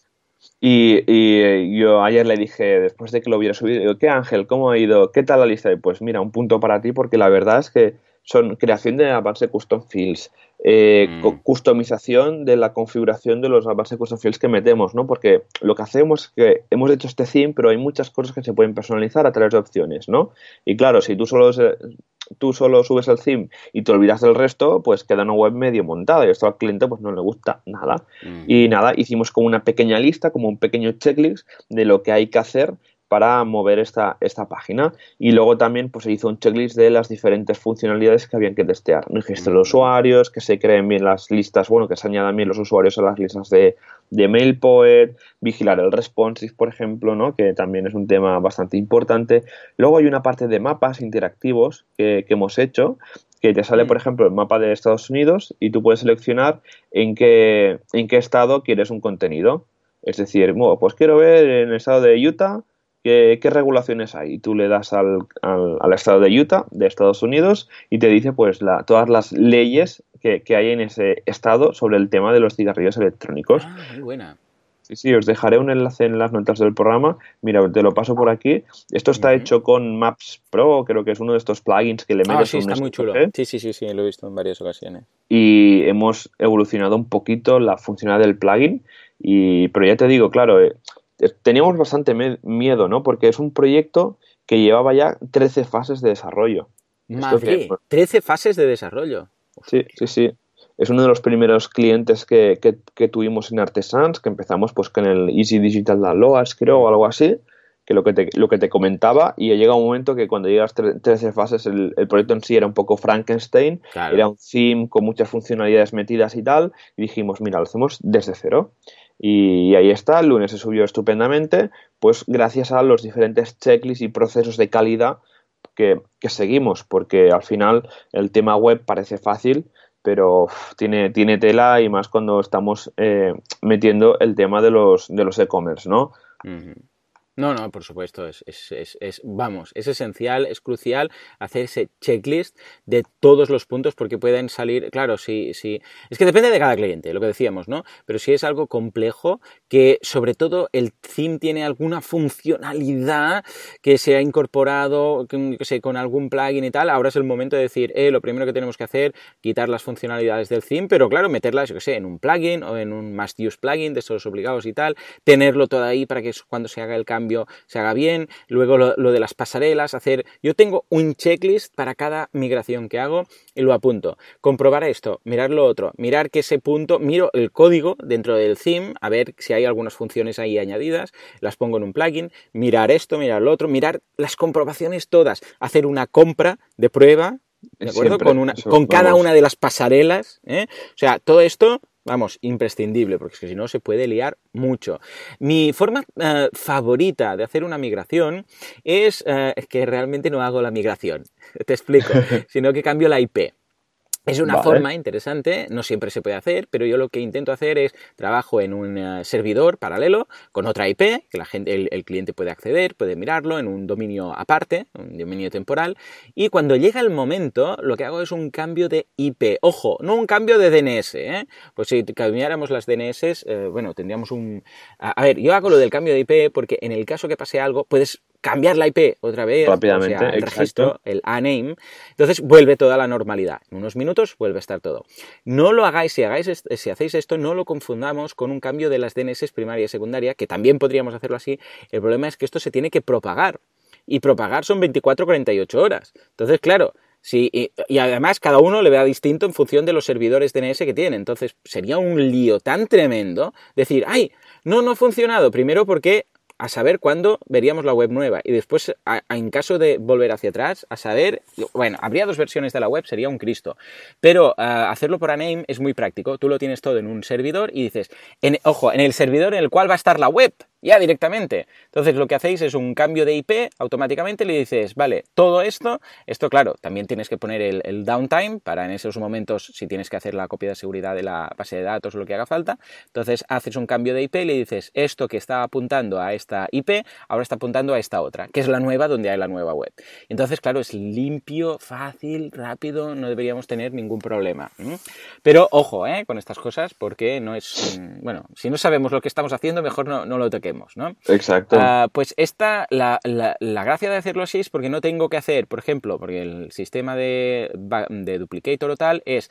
Y, y, yo ayer le dije, después de que lo hubiera subido, digo, ¿qué Ángel? ¿Cómo ha ido? ¿Qué tal la lista? Y pues mira, un punto para ti, porque la verdad es que son creación de avance custom fields, eh, mm. customización de la configuración de los avance custom fields que metemos, ¿no? Porque lo que hacemos es que hemos hecho este theme, pero hay muchas cosas que se pueden personalizar a través de opciones, ¿no? Y claro, si tú solo, tú solo subes el theme y te olvidas del resto, pues queda una web medio montada y esto al cliente pues no le gusta nada. Mm. Y nada, hicimos como una pequeña lista, como un pequeño checklist de lo que hay que hacer para mover esta, esta página. Y luego también pues, se hizo un checklist de las diferentes funcionalidades que habían que testear. Registro de usuarios, que se creen bien las listas, bueno, que se añadan bien los usuarios a las listas de, de MailPoet, vigilar el responsive, por ejemplo, ¿no? que también es un tema bastante importante. Luego hay una parte de mapas interactivos que, hemos hecho, que te sale, por ejemplo, el mapa de Estados Unidos y tú puedes seleccionar en qué, en qué estado quieres un contenido. Es decir, pues quiero ver en el estado de Utah ¿Qué, regulaciones hay? Y tú le das al, al, estado de Utah, de Estados Unidos, y te dice pues la, todas las leyes que, hay en ese estado sobre el tema de los cigarrillos electrónicos. Ah, muy buena. Sí, sí, os dejaré un enlace en las notas del programa. Mira, te lo paso por aquí. Esto está hecho con Maps Pro, creo que es uno de estos plugins que le ah, metes sí, está muy chulo. Sí, sí, sí, sí, lo he visto en varias ocasiones. Y hemos evolucionado un poquito la funcionalidad del plugin. Y, pero ya te digo, claro, eh, teníamos bastante miedo, ¿no? Porque es un proyecto que llevaba ya 13 fases de desarrollo. Madre, 13 fases de desarrollo. Sí, sí, sí. Es uno de los primeros clientes que, tuvimos en Artesans, que empezamos pues con el Easy Digital Downloads, creo, o algo así, que lo que te, lo que te comentaba, y llega un momento que cuando llegas 13 fases, el, proyecto en sí era un poco Frankenstein, era un theme con muchas funcionalidades metidas y tal, y dijimos, mira, lo hacemos desde cero. Y ahí está, el lunes se subió estupendamente, pues gracias a los diferentes checklists y procesos de calidad que, seguimos, porque al final el tema web parece fácil, pero tiene, tiene tela y más cuando estamos eh, metiendo el tema de los de los e-commerce, ¿no? No, no, por supuesto, es, es, es, vamos, es esencial, es crucial hacer ese checklist de todos los puntos porque pueden salir, claro, sí, sí, es que depende de cada cliente, lo que decíamos, ¿no? Pero si es algo complejo, que sobre todo el theme tiene alguna funcionalidad que se ha incorporado, que, sé, con algún plugin y tal, ahora es el momento de decir, eh, lo primero que tenemos que hacer, quitar las funcionalidades del theme, pero claro, meterlas, yo que sé, en un plugin o en un must use plugin de esos obligados y tal, tenerlo todo ahí para que cuando se haga el cambio se haga bien, luego lo, de las pasarelas, hacer, yo tengo un checklist para cada migración que hago y lo apunto, comprobar esto, mirar lo otro, mirar que ese punto, miro el código dentro del theme, a ver si hay algunas funciones ahí añadidas, las pongo en un plugin, mirar esto, mirar lo otro, mirar las comprobaciones todas, hacer una compra de prueba, ¿de acuerdo? con, una, con cada una de las pasarelas, ¿eh? o sea, todo esto vamos, imprescindible, porque es que si no se puede liar mucho. Mi forma eh, favorita de hacer una migración es eh, que realmente no hago la migración, *laughs* te explico, *laughs* sino que cambio la IP. Es una forma interesante, no siempre se puede hacer, pero yo lo que intento hacer es trabajo en un eh, servidor paralelo con otra IP, que la gente, el, cliente puede acceder, puede mirarlo en un dominio aparte, un dominio temporal, y cuando llega el momento, lo que hago es un cambio de IP. Ojo, no un cambio de DNS, ¿eh? Pues si cambiáramos las DNS, eh, bueno, tendríamos un... A, ver, yo hago lo del cambio de IP porque en el caso que pase algo, puedes cambiar la IP otra vez, Rápidamente, o sea, el exacto. registro, el A-name, entonces vuelve toda la normalidad. En unos minutos vuelve a estar todo. No lo hagáis, si, hagáis si hacéis esto, no lo confundamos con un cambio de las DNS primaria y secundaria, que también podríamos hacerlo así. El problema es que esto se tiene que propagar. Y propagar son 24-48 horas. Entonces, claro, Sí, y, y además cada uno le vea distinto en función de los servidores DNS que tiene. Entonces sería un lío tan tremendo decir, ay, no, no ha funcionado. Primero porque a saber cuándo veríamos la web nueva y después, en caso de volver hacia atrás, a saber, bueno, habría dos versiones de la web, sería un Cristo. Pero ah, hacerlo por ANAME es muy práctico. Tú lo tienes todo en un servidor y dices, en- ojo, en el servidor en el cual va a estar la web, ya directamente. Entonces lo que hacéis es un cambio de IP, automáticamente le dices, vale, todo esto, esto claro, también tienes que poner el, downtime para en esos momentos, si tienes que hacer la copia de seguridad de la base de datos lo que haga falta. Entonces haces un cambio de IP y le dices, esto que está apuntando a esta IP, ahora está apuntando a esta otra, que es la nueva donde hay la nueva web. Entonces, claro, es limpio, fácil, rápido, no deberíamos tener ningún problema. Pero ojo ¿eh? con estas cosas, porque no es, bueno, si no sabemos lo que estamos haciendo, mejor no, no lo toquemos, ¿no? Exacto. Ah, pues esta, la, la- la gracia de hacerlo así es porque no tengo que hacer, por ejemplo, porque el sistema de, de duplicator o tal es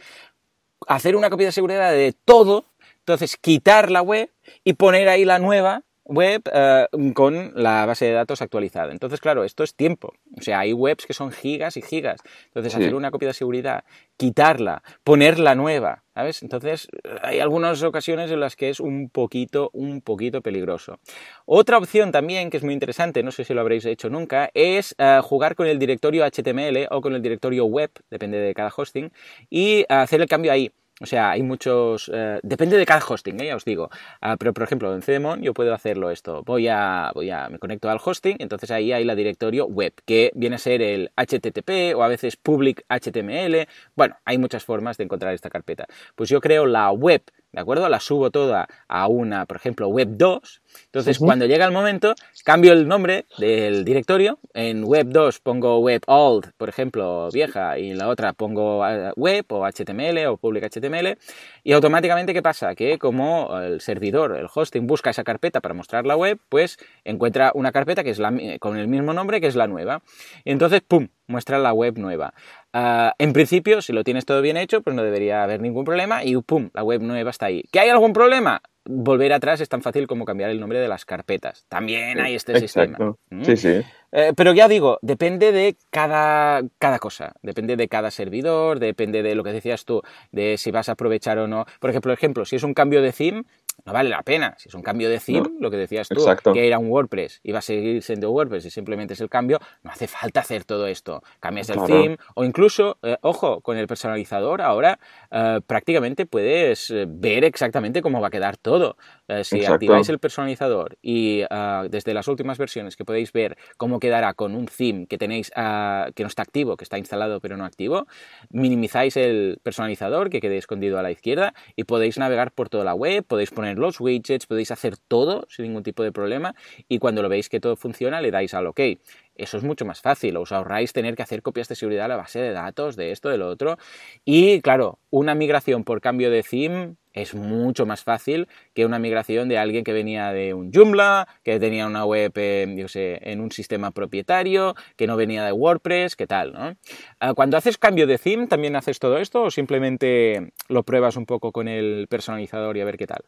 hacer una copia de seguridad de todo, entonces quitar la web y poner ahí la nueva web eh, con la base de datos actualizada. Entonces, claro, esto es tiempo. O sea, hay webs que son gigas y gigas. Entonces, Sí. hacer una copia de seguridad, quitarla, poner la nueva, ¿sabes? Entonces, hay algunas ocasiones en las que es un poquito, un poquito peligroso. Otra opción también que es muy interesante, no sé si lo habréis hecho nunca, es eh, jugar con el directorio HTML o con el directorio web, depende de cada hosting, y hacer el cambio ahí. O sea, hay muchos... eh, depende de cada hosting, ¿eh? ya os digo. Ah, pero, por ejemplo, en CDMON yo puedo hacerlo esto. Voy a, voy a... Me conecto al hosting, entonces ahí hay la directorio web, que viene a ser el HTTP o a veces public HTML. Bueno, hay muchas formas de encontrar esta carpeta. Pues yo creo la web, ¿de acuerdo? La subo toda a una, por ejemplo, web 2. Entonces, cuando llega el momento, cambio el nombre del directorio. En web 2 pongo web old, por ejemplo, vieja, y en la otra pongo eh, web o HTML o public HTML. Y automáticamente, ¿qué pasa? Que como el servidor, el hosting, busca esa carpeta para mostrar la web, pues encuentra una carpeta que es la, con el mismo nombre que es la nueva. Y entonces, ¡pum! muestra la web nueva. Ah, en principio, si lo tienes todo bien hecho, pues no debería haber ningún problema y ¡pum! La web nueva está ahí. ¿Que hay algún problema? Volver atrás es tan fácil como cambiar el nombre de las carpetas. También hay este sistema. Exacto. ¿Mm? Sí, sí. Eh, pero ya digo, depende de cada, cada cosa, depende de cada servidor, depende de lo que decías tú, de si vas a aprovechar o no. Por ejemplo, ejemplo, si es un cambio de theme, no vale la pena. Si es un cambio de theme, lo que decías tú, Exacto. que era un WordPress y va a seguir siendo WordPress y simplemente es el cambio, no hace falta hacer todo esto. Cambias el Claro. theme o incluso, eh, ojo, con el personalizador ahora eh, prácticamente puedes eh, ver exactamente cómo va a quedar todo. Eh, si Exacto. activáis el personalizador y ah, desde las últimas versiones que podéis ver cómo quedará con un theme que tenéis ah, que no está activo, que está instalado pero no activo, minimizáis el personalizador que quede escondido a la izquierda y podéis navegar por toda la web, podéis poner los widgets, podéis hacer todo sin ningún tipo de problema y cuando lo veis que todo funciona le dais al OK. Eso es mucho más fácil, os ahorráis tener que hacer copias de seguridad a la base de datos, de esto, de lo otro. Y claro, una migración por cambio de theme es mucho más fácil que una migración de alguien que venía de un Joomla, que tenía una web, eh, en un sistema propietario, que no venía de WordPress, ¿qué tal, no? Ah, Cuando haces cambio de theme, ¿también haces todo esto o simplemente lo pruebas un poco con el personalizador y a ver qué tal?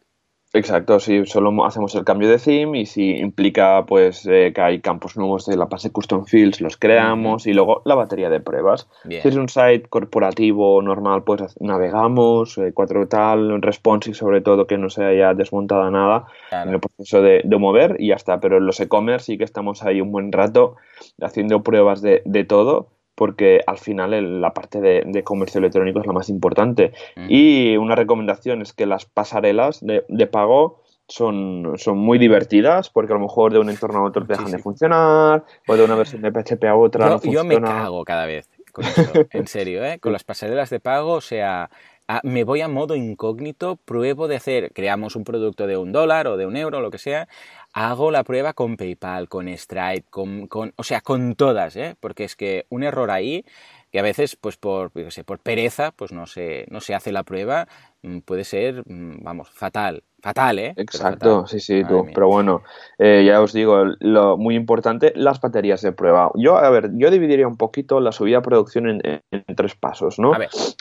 Exacto, si solo mo- hacemos el cambio de theme y si implica pues eh, que hay campos nuevos de la base custom fields, los creamos y luego la batería de pruebas. Bien. Si es un site corporativo normal, pues navegamos, eh, cuatro tal, responsive sobre todo que no se haya desmontado nada Claro. en el proceso de, de mover y ya está. Pero en los e-commerce sí que estamos ahí un buen rato haciendo pruebas de, de todo porque al final el- la parte de, de comercio electrónico es la más importante. Ujú. Y una recomendación es que las pasarelas de, de pago son, son muy divertidas porque a lo mejor de un entorno a otro te dejan Sí, de funcionar o de una versión de PHP a otra no Yo, yo me funciona. cago cada vez con esto, *laughs* en serio, ¿eh? Con las pasarelas de pago, o sea, a- me voy a modo incógnito, pruebo de hacer, creamos un producto de un dólar o de un euro, lo que sea, hago la prueba con PayPal, con Stripe, con, con- o sea, con todas, ¿eh? Porque es que un error ahí que a veces, pues por, sé, por pereza, pues no se, no se hace la prueba, mm, puede ser, mm, vamos, fatal. Fatal, ¿eh? Exacto, sí, sí, tú. Pero bueno, eh, ya os digo, lo muy importante, las baterías de prueba. Yo, a ver, yo dividiría un poquito la subida a producción en, tres pasos, ¿no?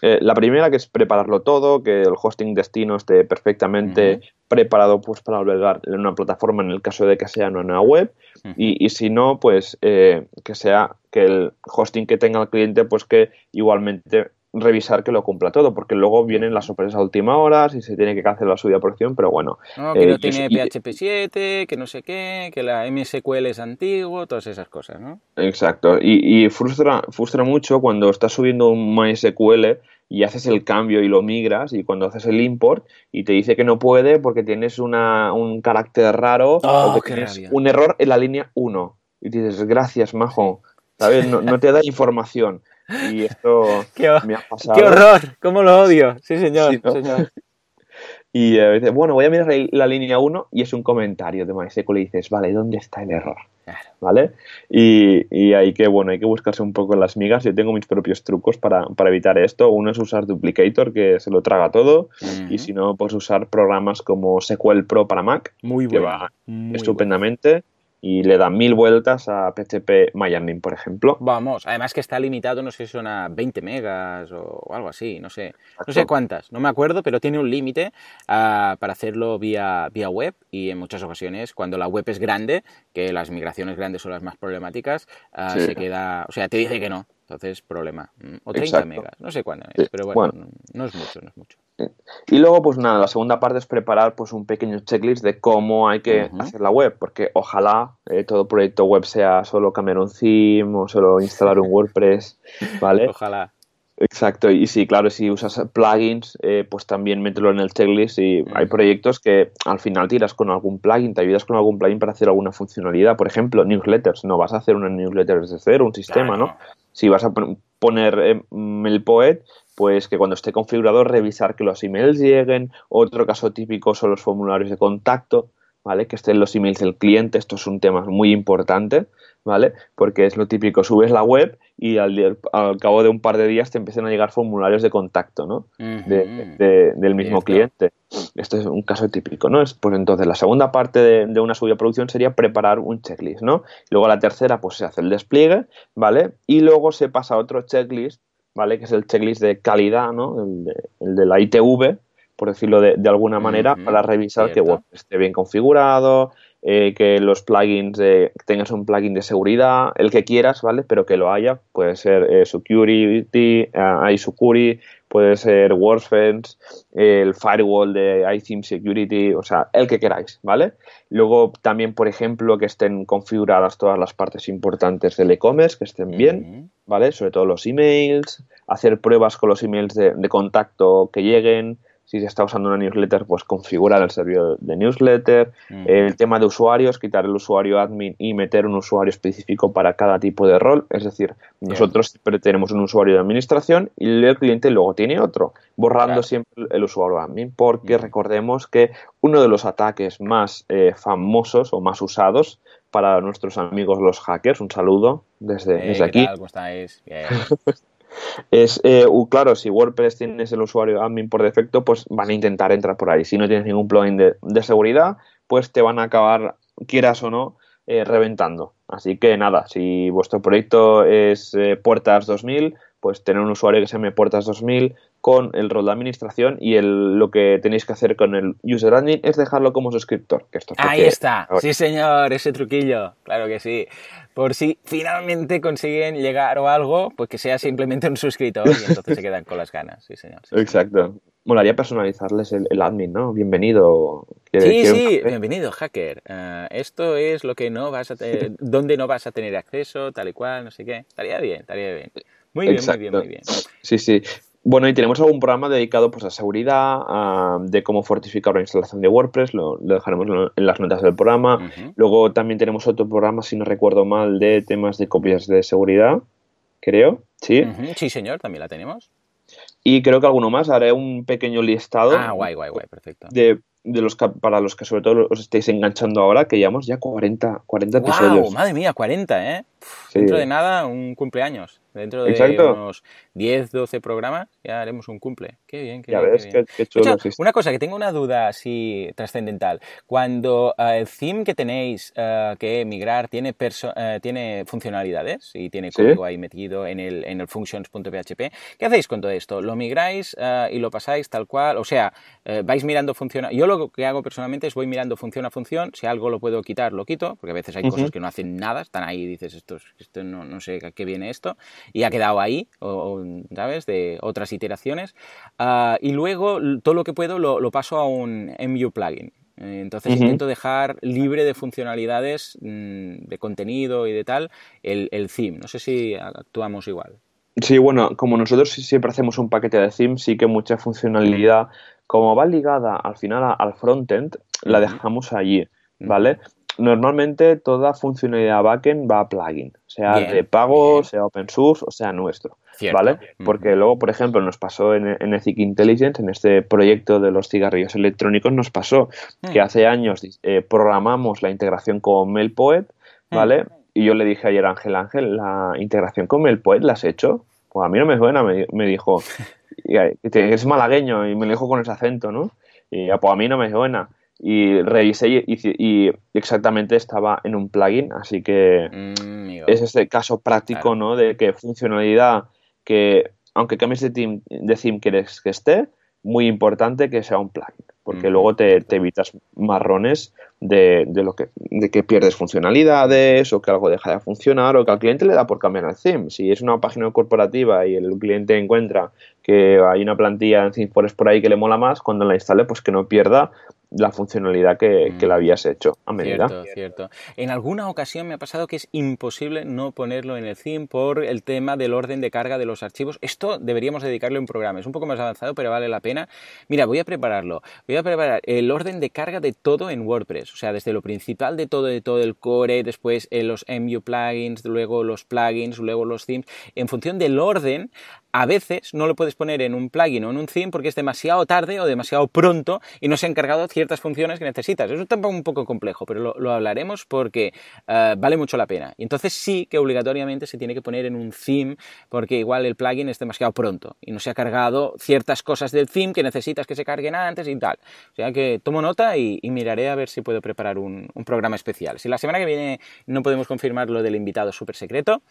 Eh, la primera que es prepararlo todo, que el hosting destino esté perfectamente preparado pues para albergar en una plataforma en el caso de que sea una web y, y, si no, pues eh, que sea que el hosting que tenga el cliente pues que igualmente revisar que lo cumpla todo, porque luego vienen las sorpresas a última hora, si se tiene que cancelar la subida de producción, pero bueno. No, que no eh, tiene PHP 7, que no sé qué, que la MSQL es antiguo, todas esas cosas, ¿no? Exacto, y, frustra, frustra mucho cuando estás subiendo un MySQL y haces el cambio y lo migras y cuando haces el import y te dice que no puede porque tienes una, un carácter raro o oh, que tienes un error en la línea 1 y dices gracias majo ¿sabes? No, no te da *laughs* información y esto *laughs* me ha pasado. ¡Qué horror! ¿Cómo lo odio? Sí, señor. *laughs* Y a veces, bueno, voy a mirar la, línea 1 y es un comentario de MySQL y dices, vale, ¿dónde está el error? ¿Vale? Y, y, hay que, bueno, hay que buscarse un poco las migas. Yo tengo mis propios trucos para, evitar esto. Uno es usar Duplicator, que se lo traga todo. Y si no, pues usar programas como SQL Pro para Mac, muy que va estupendamente y le da mil vueltas a PHP MyAdmin, por ejemplo. Vamos, además que está limitado, no sé si son a 20 megas o algo así, no sé, no sé cuántas, no me acuerdo, pero tiene un límite ah, para hacerlo vía, vía web y en muchas ocasiones cuando la web es grande, que las migraciones grandes son las más problemáticas, ah, se queda, o sea, te dice que no, entonces problema. Mm, o 30 megas, no sé cuándo es, pero bueno, no es mucho, no es mucho. Y luego, pues nada, la segunda parte es preparar pues un pequeño checklist de cómo hay que hacer la web, porque ojalá eh, todo proyecto web sea solo cambiar un theme o solo instalar un WordPress, ¿vale? *laughs* Ojalá. Exacto, y sí, claro, si usas plugins, eh, pues también mételo en el checklist y hay proyectos que al final tiras con algún plugin, te ayudas con algún plugin para hacer alguna funcionalidad, por ejemplo, newsletters, no vas a hacer una newsletter desde cero, un sistema, ¿no? Si vas a poner eh, el Poet, pues que cuando esté configurado revisar que los emails lleguen. Otro caso típico son los formularios de contacto, ¿vale? Que estén los emails del cliente. Esto es un tema muy importante, ¿vale? Porque es lo típico, subes la web y al, cabo de un par de días te empiezan a llegar formularios de contacto, ¿no? del mismo cliente. Esto es un caso típico, ¿no? Es, pues entonces la segunda parte de, una subida de producción sería preparar un checklist, ¿no? Luego la tercera, pues se hace el despliegue, ¿vale? Y luego se pasa a otro checklist ¿vale? Que es el checklist de calidad, ¿no? El de, la ITV, por decirlo de, alguna manera, para revisar que esté bien configurado, eh, que los plugins, tengas un plugin de seguridad, el que quieras, ¿vale? Pero que lo haya, puede ser eh, Security, iSecurity, puede ser WordFence, el firewall de iTheme Security, o sea, el que queráis, ¿vale? Luego también, por ejemplo, que estén configuradas todas las partes importantes del e-commerce, que estén bien, ¿vale? Sobre todo los emails, hacer pruebas con los emails de, de contacto que lleguen, si se está usando una newsletter, pues configurar el servidor de newsletter. El tema de usuarios, quitar el usuario admin y meter un usuario específico para cada tipo de rol. Es decir, nosotros siempre tenemos un usuario de administración y el cliente luego tiene otro, borrando siempre el usuario admin, porque recordemos que uno de los ataques más eh, famosos o más usados para nuestros amigos los hackers, un saludo desde, desde aquí. ¿Cómo estáis? *laughs* es, eh, claro, si WordPress tienes el usuario admin por defecto, pues van a intentar entrar por ahí. Si no tienes ningún plugin de, seguridad, pues te van a acabar, quieras o no, eh, reventando. Así que nada, si vuestro proyecto es eh, Puertas 2000, pues tener un usuario que se llame Puertas 2000 con el rol de administración y el, lo que tenéis que hacer con el user admin es dejarlo como suscriptor. Que esto Ahí está, sí señor, ese truquillo, claro que sí. Por si finalmente consiguen llegar o algo, pues que sea simplemente un suscriptor y entonces se quedan con las ganas, sí señor. Exacto. Molaría personalizarles el, admin, ¿no? Bienvenido. Sí, sí, bienvenido, hacker. Eh, esto es lo que no vas a tener, *laughs* donde no vas a tener acceso, tal y cual, no sé qué. Estaría bien, estaría bien. Muy bien, muy bien, muy bien. Sí, sí. Bueno, y tenemos algún programa dedicado pues, a seguridad, de cómo fortificar la instalación de WordPress, lo, dejaremos en las notas del programa. Luego también tenemos otro programa, si no recuerdo mal, de temas de copias de seguridad, creo. Sí, sí señor, también la tenemos. Y creo que alguno más, haré un pequeño listado. Ah, guay, guay, guay, perfecto. De, los para los que sobre todo os estéis enganchando ahora, que llevamos ya 40, 40 episodios. Madre mía, 40, ¿eh? Dentro de nada, un cumpleaños. Dentro de unos 10, 12 programas ya haremos un cumple. Qué bien, qué ya bien. ves, qué, chulo Una cosa, que tengo una duda así trascendental. Cuando eh, el theme que tenéis uh, que migrar tiene, uh, tiene funcionalidades y tiene código ahí metido en el, en el functions.php, ¿qué hacéis con todo esto? ¿Lo migráis y lo pasáis tal cual? O sea, vais mirando funciona. Yo lo que hago personalmente es voy mirando función a función. Si algo lo puedo quitar, lo quito, porque a veces hay cosas que no hacen nada, están ahí y dices, esto, esto no, no sé a qué viene esto y ha quedado ahí, o, ¿sabes? De otras iteraciones. Ah, y luego todo lo que puedo lo, paso a un MU plugin. Entonces intento dejar libre de funcionalidades mm, de contenido y de tal el, el theme. No sé si actuamos igual. Sí, bueno, como nosotros siempre hacemos un paquete de theme, sí que mucha funcionalidad, como va ligada al final al frontend, la dejamos allí, ¿vale? Normalmente toda funcionalidad backend va a plugin, sea de pago, sea open source o sea nuestro, ¿vale? Porque luego, por ejemplo, nos pasó en, en, Ethic Intelligence, en este proyecto de los cigarrillos electrónicos, nos pasó que mm. hace años eh, programamos la integración con MailPoet, mm. ¿vale? Y yo le dije ayer a Ángel Ángel, ¿la integración con MailPoet la has hecho? Pues a mí no me suena, me, me dijo, *laughs* es malagueño y me lo dijo con ese acento, ¿no? Y pues a mí no me suena y revisé y, exactamente estaba en un plugin, así que mm, es este caso práctico, ¿no? De que funcionalidad que, aunque cambies de, team, de theme quieres que esté, muy importante que sea un plugin, porque mm. luego te, evitas marrones de, de, lo que, de que pierdes funcionalidades o que algo deja de funcionar o que al cliente le da por cambiar el theme. Si es una página corporativa y el cliente encuentra que hay una plantilla en ThemeForest por ahí que le mola más, cuando la instale, pues que no pierda la funcionalidad que, que, le mm. habías hecho a medida. Cierto, cierto. En alguna ocasión me ha pasado que es imposible no ponerlo en el theme por el tema del orden de carga de los archivos. Esto deberíamos dedicarle un programa. Es un poco más avanzado, pero vale la pena. Mira, voy a prepararlo. Voy a preparar el orden de carga de todo en WordPress. O sea, desde lo principal de todo, de todo el core, después eh, los MU plugins, luego los plugins, luego los themes. En función del orden, a veces no lo puedes poner en un plugin o en un theme porque es demasiado tarde o demasiado pronto y no se ha encargado ciertas funciones que necesitas. Eso está un poco complejo, pero lo, hablaremos porque eh, vale mucho la pena. Y entonces sí que obligatoriamente se tiene que poner en un theme porque igual el plugin es demasiado pronto y no se ha cargado ciertas cosas del theme que necesitas que se carguen antes y tal. O sea que tomo nota y, miraré a ver si puedo preparar un, programa especial. Si la semana que viene no podemos confirmar lo del invitado súper secreto,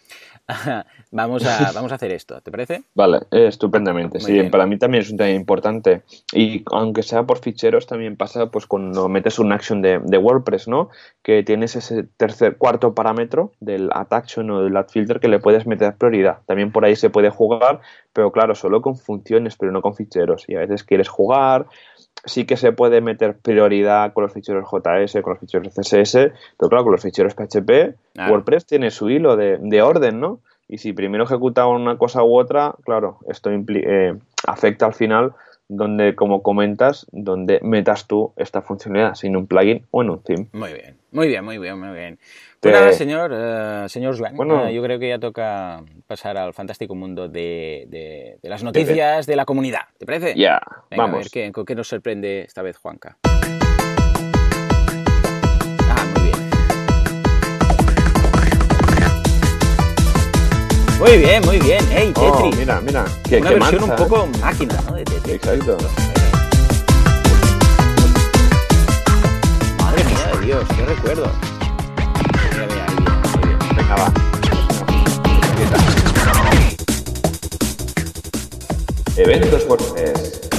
*laughs* vamos, a, vamos a hacer esto. ¿Te parece? Vale, estupendamente. sí, para mí también es un tema importante. Y aunque sea por ficheros, también pasa pues cuando metes un action de, WordPress, ¿no? Que tienes ese tercer, cuarto parámetro del add action o del add filter que le puedes meter prioridad. También por ahí se puede jugar, pero claro, solo con funciones, pero no con ficheros. Y a veces quieres jugar, sí que se puede meter prioridad con los ficheros JS, con los ficheros CSS, pero claro, con los ficheros PHP, WordPress tiene su hilo de, de orden, ¿no? Y si primero ejecuta una cosa u otra, claro, esto eh, afecta al final donde, como comentas, donde metas tú esta funcionalidad, sin un plugin o en un theme. Muy bien, muy bien, muy bien, muy bien. Pues nada, señor, uh, señor Joan, bueno, eh, yo creo que ya toca pasar al fantástico mundo de, las noticias de la comunidad. ¿Te parece? Ya, vamos. A ver qué, con qué nos sorprende esta vez Juanca. Muy bien, muy bien. ¡Ey, oh, Tetris! mira, mira. Qué, Una versión un poco máquina, ¿no? De Tetris. Exacto. Madre mía de Dios, qué recuerdo. Mira, mira, ahí bien, Venga, va. Eventos WordPress.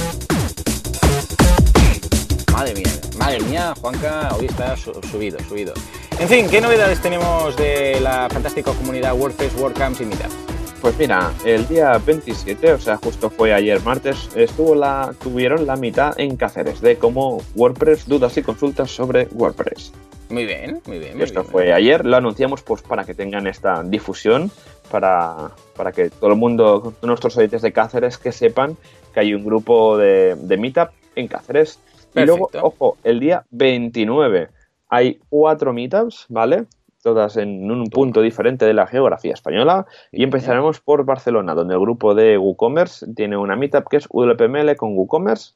Madre mía, madre mía, Juanca, hoy está subido, subido. En fin, ¿qué novedades tenemos de la fantástica comunidad WordPress, WordCamps y Meetup? Pues mira, el día 27, o sea, justo fue ayer martes, estuvo la, tuvieron la mitad en Cáceres de cómo WordPress, dudas y consultas sobre WordPress. Muy bien, muy bien. esto fue ayer, lo anunciamos pues para que tengan esta difusión, para, para que todo el mundo, nuestros oyentes de Cáceres, que sepan que hay un grupo de, de Meetup en Cáceres. Y luego, ojo, el día 29 hay cuatro meetups, ¿vale? Todas en un punto diferente de la geografía española. Y empezaremos por Barcelona, donde el grupo de WooCommerce tiene una meetup que es WPML con WooCommerce.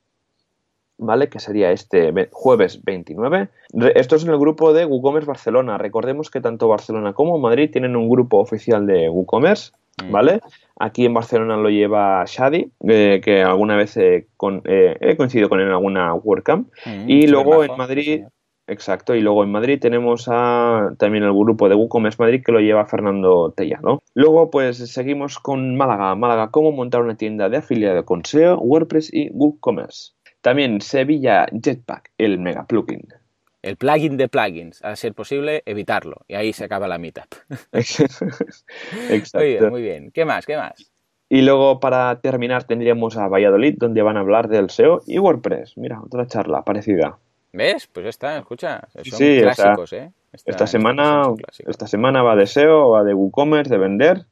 ¿Vale? Que sería este jueves 29. Esto es en el grupo de WooCommerce Barcelona. Recordemos que tanto Barcelona como Madrid tienen un grupo oficial de WooCommerce mm. ¿vale? Aquí en Barcelona lo lleva Shadi, eh, que alguna vez he coincidido con él en alguna WordCamp. Mm, y luego en Madrid, Exacto, y luego en Madrid tenemos a, también el grupo de WooCommerce Madrid que lo lleva Fernando Tellado. Luego pues seguimos con Málaga. Málaga, cómo montar una tienda de afiliado con SEO, WordPress y WooCommerce. También Sevilla Jetpack, el mega plugin. El plugin de plugins, a ser posible, evitarlo. Y ahí se acaba la meetup. *laughs* *laughs* Exacto. Muy bien, muy bien. ¿Qué más? ¿Qué más? Y luego para terminar tendríamos a Valladolid, donde van a hablar del SEO y WordPress. Mira, otra charla parecida. ¿Ves? Pues está, escucha. Son clásicos, ¿eh? esta, semana, esta semana va de SEO, va de WooCommerce, de vender.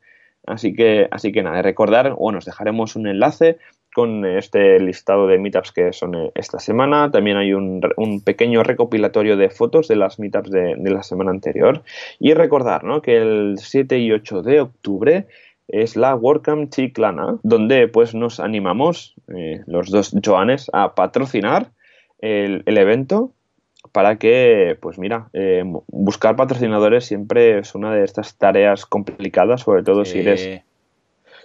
Así que, así que nada, recordar, bueno, os dejaremos un enlace con este listado de meetups que son eh, esta semana. También hay un, pequeño recopilatorio de fotos de las meetups de, la semana anterior. Y recordar ¿no? que el 7 y 8 de octubre es la WordCamp Chiclana, donde pues nos animamos, eh, los dos Joanes, a patrocinar el, evento para que, pues mira, eh, buscar patrocinadores siempre es una de estas tareas complicadas, sobre todo si eres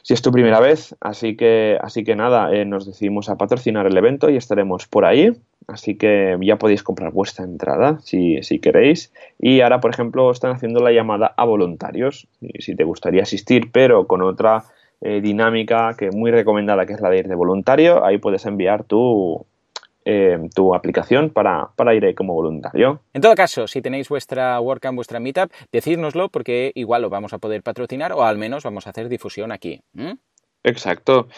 si es tu primera vez. Así que, así que nada, eh, nos decidimos a patrocinar el evento y estaremos por ahí. Así que ya podéis comprar vuestra entrada si, si queréis. Y ahora, por ejemplo, están haciendo la llamada a voluntarios. Si te gustaría asistir, pero con otra eh, dinámica que muy recomendada, que es la de ir de voluntario, ahí puedes enviar tu, eh, tu aplicación para, para, ir como voluntario. En todo caso, si tenéis vuestra WordCamp, vuestra Meetup, decídnoslo porque igual lo vamos a poder patrocinar o al menos vamos a hacer difusión aquí. Exacto.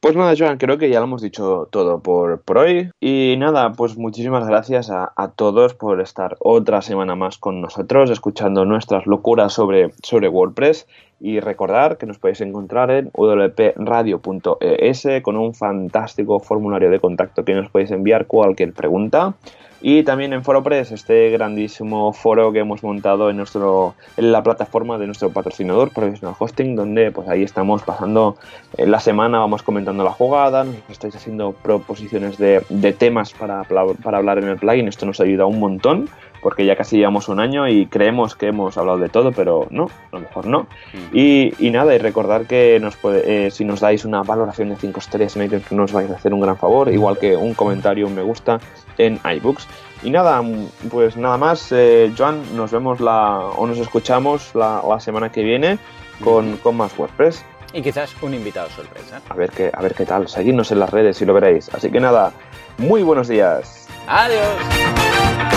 Pues nada, Joan, creo que ya lo hemos dicho todo por, por hoy. Y nada, pues muchísimas gracias a, a, todos por estar otra semana más con nosotros, escuchando nuestras locuras sobre, sobre WordPress. Y recordar que nos podéis encontrar en wpradio.es con un fantástico formulario de contacto que nos podéis enviar cualquier pregunta. Y también en ForoPress, este grandísimo foro que hemos montado en, nuestro, en la plataforma de nuestro patrocinador, Professional Hosting, donde pues ahí estamos pasando la semana, vamos comentando la jugada, nos estáis haciendo proposiciones de, de temas para, para hablar en el plugin, esto nos ayuda un montón porque ya casi llevamos un año y creemos que hemos hablado de todo, pero no, a lo mejor no. Mm. Y, y, nada, y recordar que nos puede, eh, si nos dais una valoración de 5 estrellas en iTunes nos vais a hacer un gran favor, igual que un comentario, un me gusta en iBooks. Y nada, pues nada más, eh, Joan, nos vemos la, o nos escuchamos la, la semana que viene con, con más WordPress. Y quizás un invitado sorpresa. A ver qué, a ver qué tal. Seguidnos en las redes y lo veréis. Así que nada, muy buenos días. Adiós.